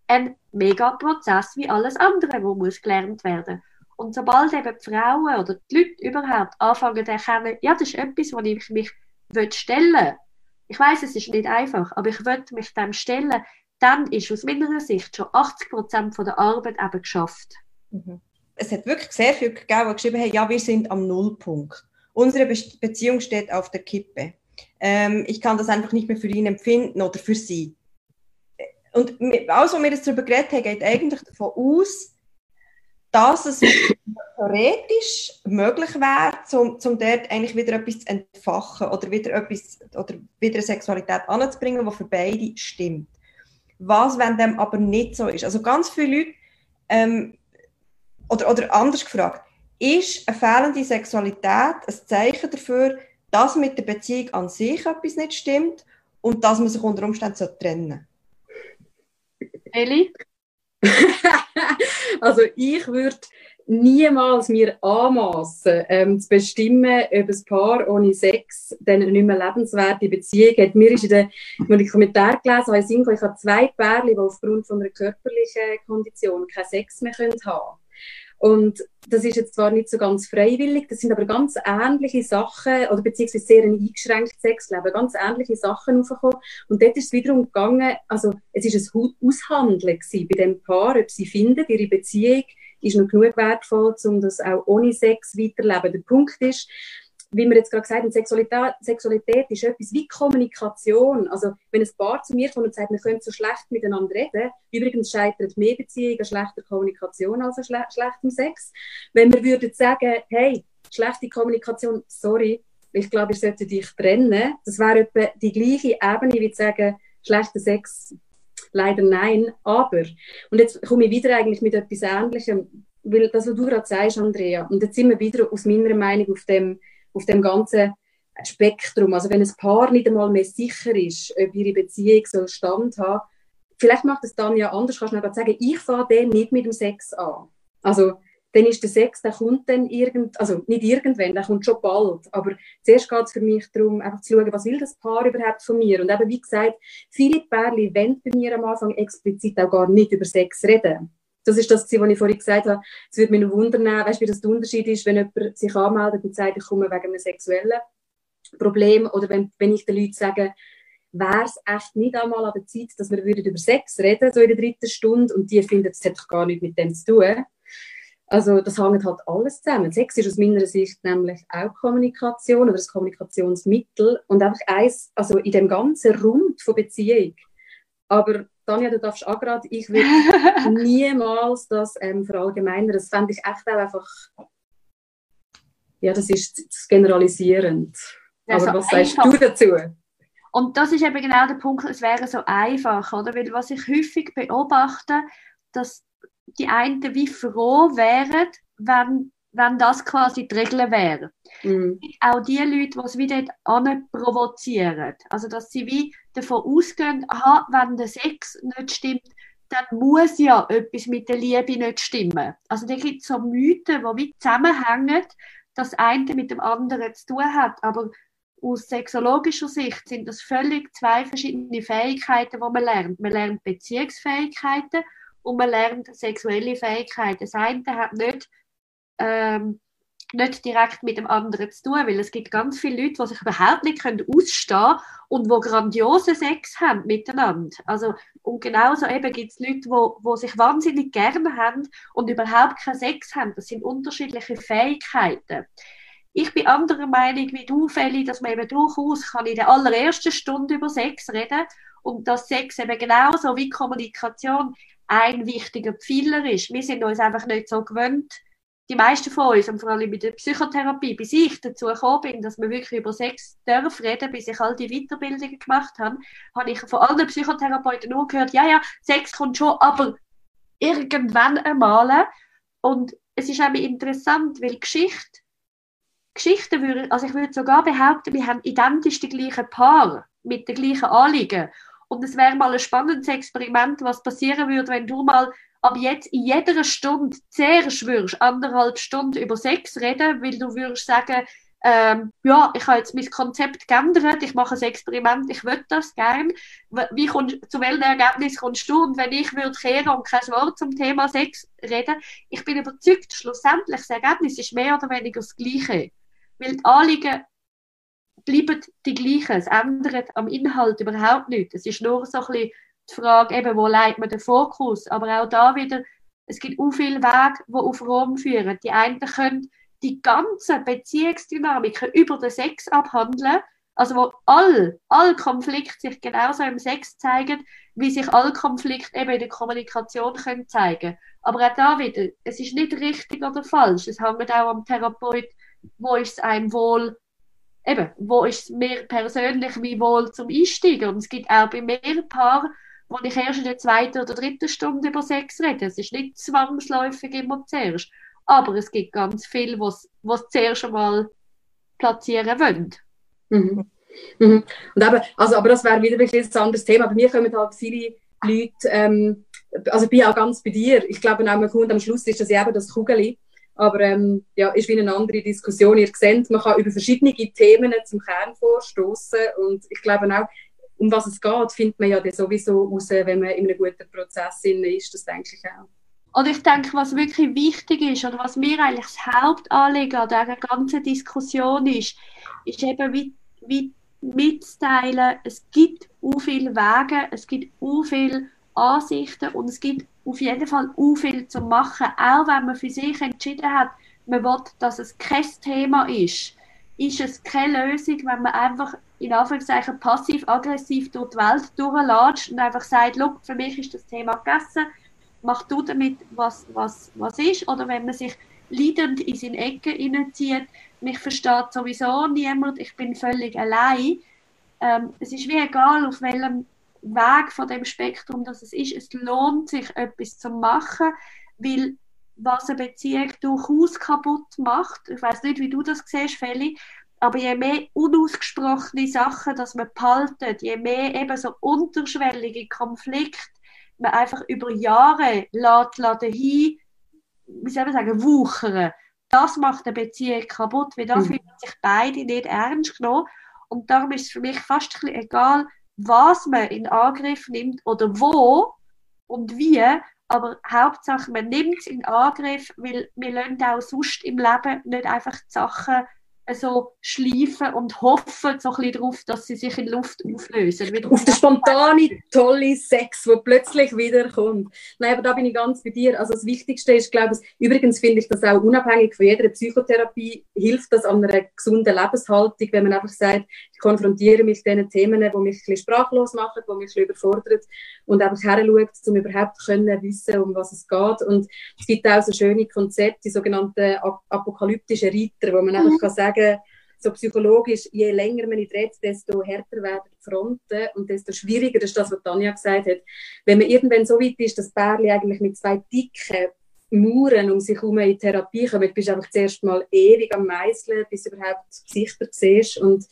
ein mega Prozess wie alles andere, wo muss gelernt werden. Und sobald eben die Frauen oder die Leute überhaupt anfangen zu erkennen, ja, das ist etwas, wo ich mich stellen will. Ich weiß, es ist nicht einfach, aber ich will mich dem stellen, dann ist aus meiner Sicht schon 80 Prozent der Arbeit eben geschafft. Mhm. Es hat wirklich sehr viele gegeben, die geschrieben haben, ja, wir sind am Nullpunkt. Unsere Be Beziehung steht auf der Kippe. Ähm, ich kann das einfach nicht mehr für ihn empfinden oder für sie. Und alles, was wir jetzt darüber geredet haben, geht eigentlich davon aus, dass es <laughs> theoretisch möglich wäre, um, um dort eigentlich wieder etwas zu entfachen oder wieder etwas oder wieder eine Sexualität anzubringen, die für beide stimmt. Was, wenn dem aber nicht so ist? Also ganz viele Leute, ähm, oder, oder anders gefragt, ist eine fehlende Sexualität ein Zeichen dafür, dass mit der Beziehung an sich etwas nicht stimmt und dass man sich unter Umständen trennen sollte? Eli? <laughs> also ich würde niemals mir anmaßen, ähm, zu bestimmen, ob ein Paar ohne Sex dann nicht mehr lebenswerte Beziehung hat. Mir ist in der, wenn ich Kommentar gelesen habe, ich habe zwei Pärchen, die aufgrund von einer körperlichen Kondition keinen Sex mehr haben können. Und das ist jetzt zwar nicht so ganz freiwillig, das sind aber ganz ähnliche Sachen, oder beziehungsweise sehr ein eingeschränktes Sexleben, ganz ähnliche Sachen aufgekommen. Und dort ist es wiederum gegangen, also es ist ein Aushandeln bei dem Paar, ob sie finden, ihre Beziehung ist noch genug wertvoll, um das auch ohne Sex weiterleben. Der Punkt ist, wie wir jetzt gerade gesagt haben, Sexualität, Sexualität ist etwas wie Kommunikation. Also, wenn ein Paar zu mir kommt und sagt, wir können so schlecht miteinander reden, übrigens scheitert mehr Beziehung an schlechter Kommunikation als an schle schlechtem Sex. Wenn wir würden sagen, hey, schlechte Kommunikation, sorry, ich glaube, ihr solltet dich trennen, das wäre etwa die gleiche Ebene wie zu sagen, schlechter Sex, leider nein, aber. Und jetzt komme ich wieder eigentlich mit etwas Ähnlichem, weil das, was du gerade sagst, Andrea, und jetzt sind wir wieder aus meiner Meinung auf dem auf dem ganzen Spektrum. Also wenn ein Paar nicht einmal mehr sicher ist, ob ihre Beziehung soll Stand haben, vielleicht macht es dann ja anders, kannst du sagen, ich fange den nicht mit dem Sex an. Also dann ist der Sex, der kommt dann irgend, also nicht irgendwann, der kommt schon bald. Aber zuerst geht es für mich darum, einfach zu schauen, was will das Paar überhaupt von mir? Und eben, wie gesagt, viele Pärchen wollen bei mir am Anfang explizit auch gar nicht über Sex reden. Das ist das, was ich vorhin gesagt habe. Es würde mich noch wundern, weißt, wie das der Unterschied ist, wenn jemand sich anmeldet und sagt, ich komme wegen einem sexuellen Problem oder wenn, wenn ich den Leuten sage, wäre es echt nicht einmal an der Zeit, dass wir über Sex reden, so in der dritten Stunde, und die finden, es hat doch gar nichts mit dem zu tun. Also das hängt halt alles zusammen. Sex ist aus meiner Sicht nämlich auch Kommunikation oder das Kommunikationsmittel und einfach eins, also in dem ganzen Rund von Beziehung. Aber Tanja, du darfst auch gerade, ich würde <laughs> niemals das ähm, verallgemeinern. Das fände ich echt auch einfach, ja, das ist generalisierend. Also Aber was sagst du dazu? Und das ist eben genau der Punkt, es wäre so einfach, oder? Weil was ich häufig beobachte, dass die einen wie froh wären, wenn, wenn das quasi die Regel wäre. Mhm. Auch die Leute, die es wieder provozieren. Also, dass sie wie davon ausgehen, aha, wenn der Sex nicht stimmt, dann muss ja etwas mit der Liebe nicht stimmen. Also, da gibt es so Mythen, die wie zusammenhängen, dass das eine mit dem anderen zu tun hat. Aber aus sexologischer Sicht sind das völlig zwei verschiedene Fähigkeiten, die man lernt. Man lernt Beziehungsfähigkeiten und man lernt sexuelle Fähigkeiten. Das eine hat nicht, ähm, nicht direkt mit dem anderen zu tun, weil es gibt ganz viele Leute, die sich überhaupt nicht können ausstehen und die grandiosen Sex haben miteinander. Also, und genauso eben gibt es Leute, die, die sich wahnsinnig gerne haben und überhaupt keinen Sex haben. Das sind unterschiedliche Fähigkeiten. Ich bin anderer Meinung wie du, Feli, dass man eben durchaus kann in der allerersten Stunde über Sex reden und dass Sex eben genauso wie Kommunikation ein wichtiger Pfeiler ist. Wir sind uns einfach nicht so gewöhnt, die meisten von uns, und vor allem mit der Psychotherapie, bis ich dazu gekommen bin, dass wir wirklich über Sex darf reden, bis ich all die Weiterbildungen gemacht habe, habe ich von allen Psychotherapeuten nur gehört, ja, ja, Sex kommt schon, aber irgendwann einmal. Und es ist auch interessant, weil Geschichte Geschichten würde, also ich würde sogar behaupten, wir haben identisch die gleichen Paar mit den gleichen Anliegen. Und es wäre mal ein spannendes Experiment, was passieren würde, wenn du mal ab jetzt in jeder Stunde zuerst würdest, anderthalb Stunden über Sex reden, weil du würdest sagen, ähm, ja, ich habe jetzt mein Konzept geändert, ich mache ein Experiment, ich will das gern. Wie kommst, zu welchem Ergebnis kommst du? Und wenn ich würde kehren und kein Wort zum Thema Sex reden, ich bin überzeugt, schlussendlich das Ergebnis ist mehr oder weniger das Gleiche. Weil die Anliegen bleiben die gleichen. Es ändert am Inhalt überhaupt nichts. Es ist nur so ein bisschen die Frage, eben, wo legt man den Fokus. Aber auch da wieder, es gibt auch viele Wege, die auf Rom führen. Die einen können die ganze Beziehungsdynamiken über den Sex abhandeln, also wo all, all Konflikte sich genauso im Sex zeigen, wie sich all Konflikte eben in der Kommunikation können zeigen. Aber auch da wieder, es ist nicht richtig oder falsch. Es hängt auch am Therapeut wo ist es einem wohl, eben, wo ist es mir persönlich wie wohl zum Einsteigen. Und es gibt auch bei mir ein paar, wo ich erst in der zweiten oder dritten Stunde über Sex rede. Es ist nicht zwangsläufig immer zuerst. Aber es gibt ganz viele, was es zuerst einmal platzieren wollen. Mhm. Mhm. Und eben, also, aber das wäre wieder ein anderes Thema. Bei mir kommen halt viele Leute, ähm, also ich bin auch ganz bei dir. Ich glaube, auch kommt am Schluss ist das eben das Kugeli. Aber ähm, ja, ist wie eine andere Diskussion. Ihr seht, man kann über verschiedene Themen zum Kern vorstoßen und ich glaube auch, um was es geht, findet man ja sowieso raus, wenn man in einem guten Prozess ist. Das denke ich auch. Und ich denke, was wirklich wichtig ist oder was mir eigentlich das Hauptanliegen an dieser ganzen Diskussion ist, ist eben wie, wie mitzuteilen, es gibt so viele Wege, es gibt so viele Ansichten und es gibt auf jeden Fall auch viel zu machen, auch wenn man für sich entschieden hat, man will, dass es kein Thema ist, ist es keine Lösung, wenn man einfach in Anführungszeichen passiv-aggressiv durch die Welt durchlatscht und einfach sagt, für mich ist das Thema gegessen, mach du damit, was, was, was ist. Oder wenn man sich leidend in seine Ecke hineinzieht, mich versteht sowieso niemand, ich bin völlig allein. Ähm, es ist wie egal, auf welchem Weg von dem Spektrum, dass es ist. Es lohnt sich, etwas zu machen, weil was eine Beziehung durchaus kaputt macht, ich weiß nicht, wie du das siehst, Feli, aber je mehr unausgesprochene Sachen, dass man behaltet, je mehr eben so unterschwellige Konflikte man einfach über Jahre lässt, lässt hin, wie soll man sagen, wuchern. Das macht eine Beziehung kaputt, weil das mhm. fühlen sich beide nicht ernst genommen. Und darum ist es für mich fast egal, was man in Angriff nimmt oder wo und wie, aber Hauptsache, man nimmt es in Angriff, weil wir lernen auch sonst im Leben nicht einfach die Sachen so schleifen und hoffen so ein bisschen darauf, dass sie sich in Luft auflösen. Wieder Auf den spontane, tolle Sex, der plötzlich wiederkommt. Nein, aber da bin ich ganz bei dir. Also das Wichtigste ist, glaube ich, übrigens finde ich das auch unabhängig von jeder Psychotherapie, hilft das an einer gesunden Lebenshaltung, wenn man einfach sagt, ich konfrontiere mich mit diesen Themen, die mich ein bisschen sprachlos machen, die mich ein bisschen überfordern und einfach heranschaut, um überhaupt können wissen, um was es geht. Und es gibt auch so schöne Konzepte, die sogenannten apokalyptischen Reiter, wo man einfach mhm. kann sagen, so psychologisch, je länger man nicht redet, desto härter werden die Fronten und desto schwieriger, das ist das, was Tanja gesagt hat. Wenn man irgendwann so weit ist, dass Bärli eigentlich mit zwei dicken Mauern um sich herum in Therapie kommt, bist du einfach zuerst mal ewig am Meißeln, bis du überhaupt Gesichter siehst und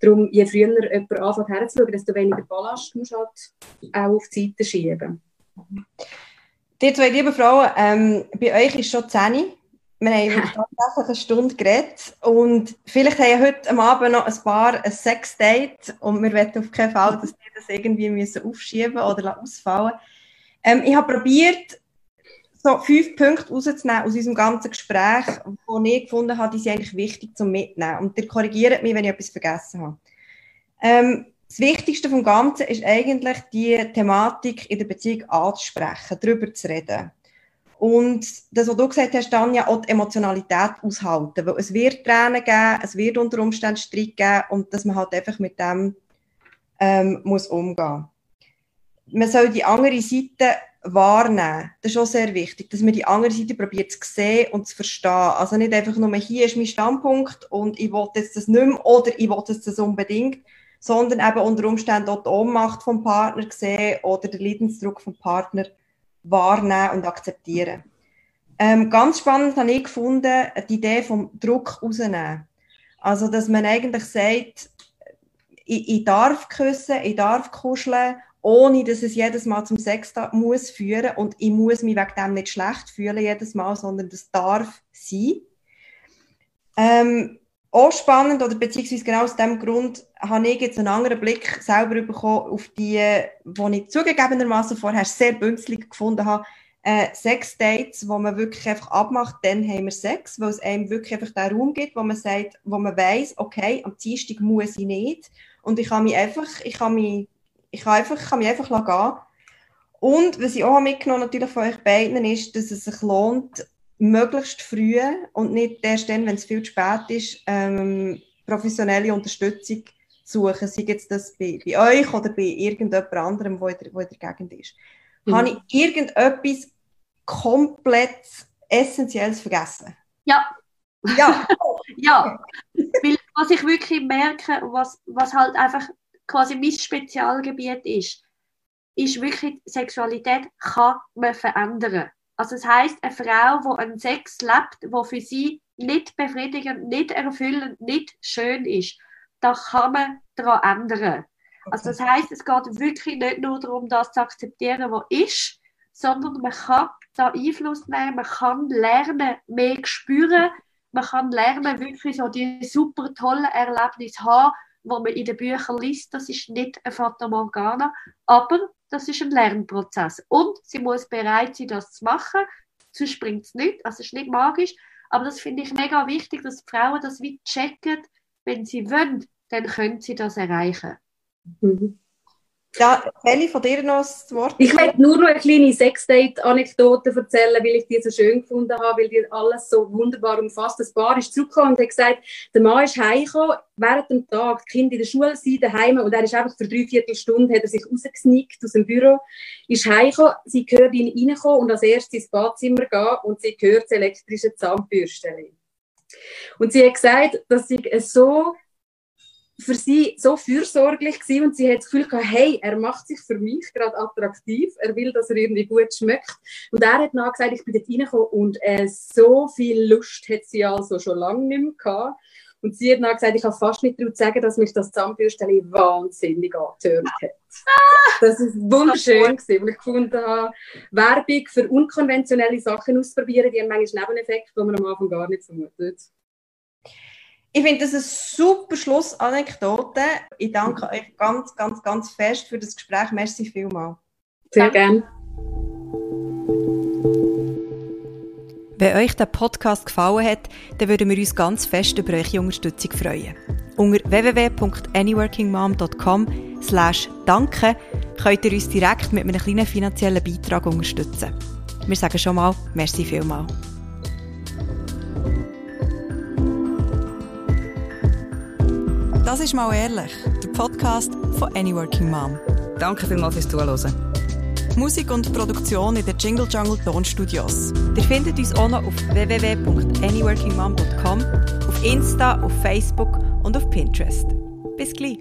Darum, je früher jemand anfängt herzuschauen, desto weniger Ballast musst du halt auch auf die Seite schieben. Die zwei lieben Frauen, ähm, bei euch ist schon 10 wir haben tatsächlich <laughs> eine Stunde geredet und vielleicht haben heute am Abend noch ein paar ein Sex-Date und wir wollen auf keinen Fall, dass die das irgendwie müssen aufschieben oder ausfallen ähm, Ich habe probiert, so fünf Punkte rauszunehmen aus unserem ganzen Gespräch, die ich gefunden habe, die sind eigentlich wichtig zum Mitnehmen. Und ihr korrigiert mich, wenn ich etwas vergessen habe. Ähm, das Wichtigste vom Ganzen ist eigentlich, die Thematik in der Beziehung anzusprechen, darüber zu reden. Und das, was du gesagt hast, dann ja auch die Emotionalität aushalten. Weil es wird Tränen geben, es wird unter Umständen Streit geben und dass man halt einfach mit dem ähm, muss umgehen. Man soll die andere Seite wahrnehmen. Das ist auch sehr wichtig, dass man die andere Seite probiert zu sehen und zu verstehen. Also nicht einfach nur, hier ist mein Standpunkt und ich will jetzt das nicht mehr oder ich will das unbedingt, sondern eben unter Umständen auch die Ohnmacht vom Partner sehen oder den Leidensdruck vom Partner wahrnehmen und akzeptieren. Ähm, ganz spannend habe ich gefunden, die Idee vom Druck rausnehmen. Also, dass man eigentlich sagt, ich, ich darf küssen, ich darf kuscheln ohne dass es jedes Mal zum Sex muss führen und ich muss mich wegen dem nicht schlecht fühlen jedes Mal, sondern das darf sein. Ähm, auch spannend, oder beziehungsweise genau aus dem Grund, habe ich jetzt einen anderen Blick selber bekommen auf die, die ich zugegebenermaßen vorher sehr bünzlig gefunden habe, äh, Sex-Dates, wo man wirklich einfach abmacht, dann haben wir Sex, weil es einem wirklich einfach den Raum gibt, wo man sagt, wo man weiß, okay, am Dienstag muss ich nicht und ich kann mich einfach, ich kann mich ich kann, einfach, kann mich einfach gehen. Und was ich auch mitgenommen natürlich von euch beiden ist, dass es sich lohnt, möglichst früh und nicht erst dann, wenn es viel zu spät ist, ähm, professionelle Unterstützung zu suchen. Sei jetzt das bei, bei euch oder bei irgendjemand anderem, wo in der, wo in der Gegend ist. Mhm. Habe ich irgendetwas komplett Essentielles vergessen? Ja. Ja. <laughs> ja. Weil was ich wirklich merke, was, was halt einfach quasi mein Spezialgebiet ist, ist wirklich, Sexualität kann man verändern. Also das heißt, eine Frau, die einen Sex lebt, der für sie nicht befriedigend, nicht erfüllend, nicht schön ist, da kann man daran ändern. Also das heißt, es geht wirklich nicht nur darum, das zu akzeptieren, was ist, sondern man kann da Einfluss nehmen, man kann lernen, mehr spüren, man kann lernen, wirklich so die super tollen Erlebnisse haben, wo man in den Büchern liest, das ist nicht ein Fata Morgana, aber das ist ein Lernprozess. Und sie muss bereit sein, das zu machen, sonst bringt es nicht, also es ist nicht magisch, aber das finde ich mega wichtig, dass die Frauen das wie checken, wenn sie wollen, dann können sie das erreichen. Mhm. Ja, Kelly, von dir noch das Wort. Ich möchte nur noch eine kleine Sexdate-Anekdote erzählen, weil ich die so schön gefunden habe, weil die alles so wunderbar umfasst. Das Paar ist zurückgekommen und hat gesagt, der Mann ist heimgekommen, während dem Tag, die Kinder in der Schule sind, daheim, und er ist einfach für drei Viertelstunde, hat er sich rausgesnickt aus dem Büro, ist heimgekommen, sie hört ihn reinkommen und als erstes ins Badzimmer gehen und sie hört das elektrische Zahnbürstchen. Und sie hat gesagt, dass sie so für sie so fürsorglich gewesen und sie hat das Gefühl gehabt, hey, er macht sich für mich gerade attraktiv, er will, dass er irgendwie gut schmeckt. Und er hat dann gesagt, ich bin dort reingekommen und äh, so viel Lust hat sie also schon lange nicht mehr gehabt. Und sie hat dann gesagt, ich kann fast nicht laut sagen, dass mich das Zahnbürstchen wahnsinnig angetörnt hat. Das ist wunderschön gewesen, weil ich gefunden habe, Werbung für unkonventionelle Sachen ausprobieren, die haben manchmal Nebeneffekte, die man am Anfang gar nicht vermutet. Ich finde das eine super Schlussanekdote. Ich danke euch ganz, ganz, ganz fest für das Gespräch. Merci vielmals. Sehr gerne. Wenn euch der Podcast gefallen hat, dann würden wir uns ganz fest über eure Unterstützung freuen. Unter www.anyworkingmom.com slash danke könnt ihr uns direkt mit einem kleinen finanziellen Beitrag unterstützen. Wir sagen schon mal, merci vielmal. Das ist mal ehrlich, der Podcast von Anyworking Mom. Danke vielmals fürs Zuhören. Musik und Produktion in den Jingle Jungle Tonstudios. Ihr findet uns auch noch auf www.anyworkingmom.com, auf Insta, auf Facebook und auf Pinterest. Bis gleich!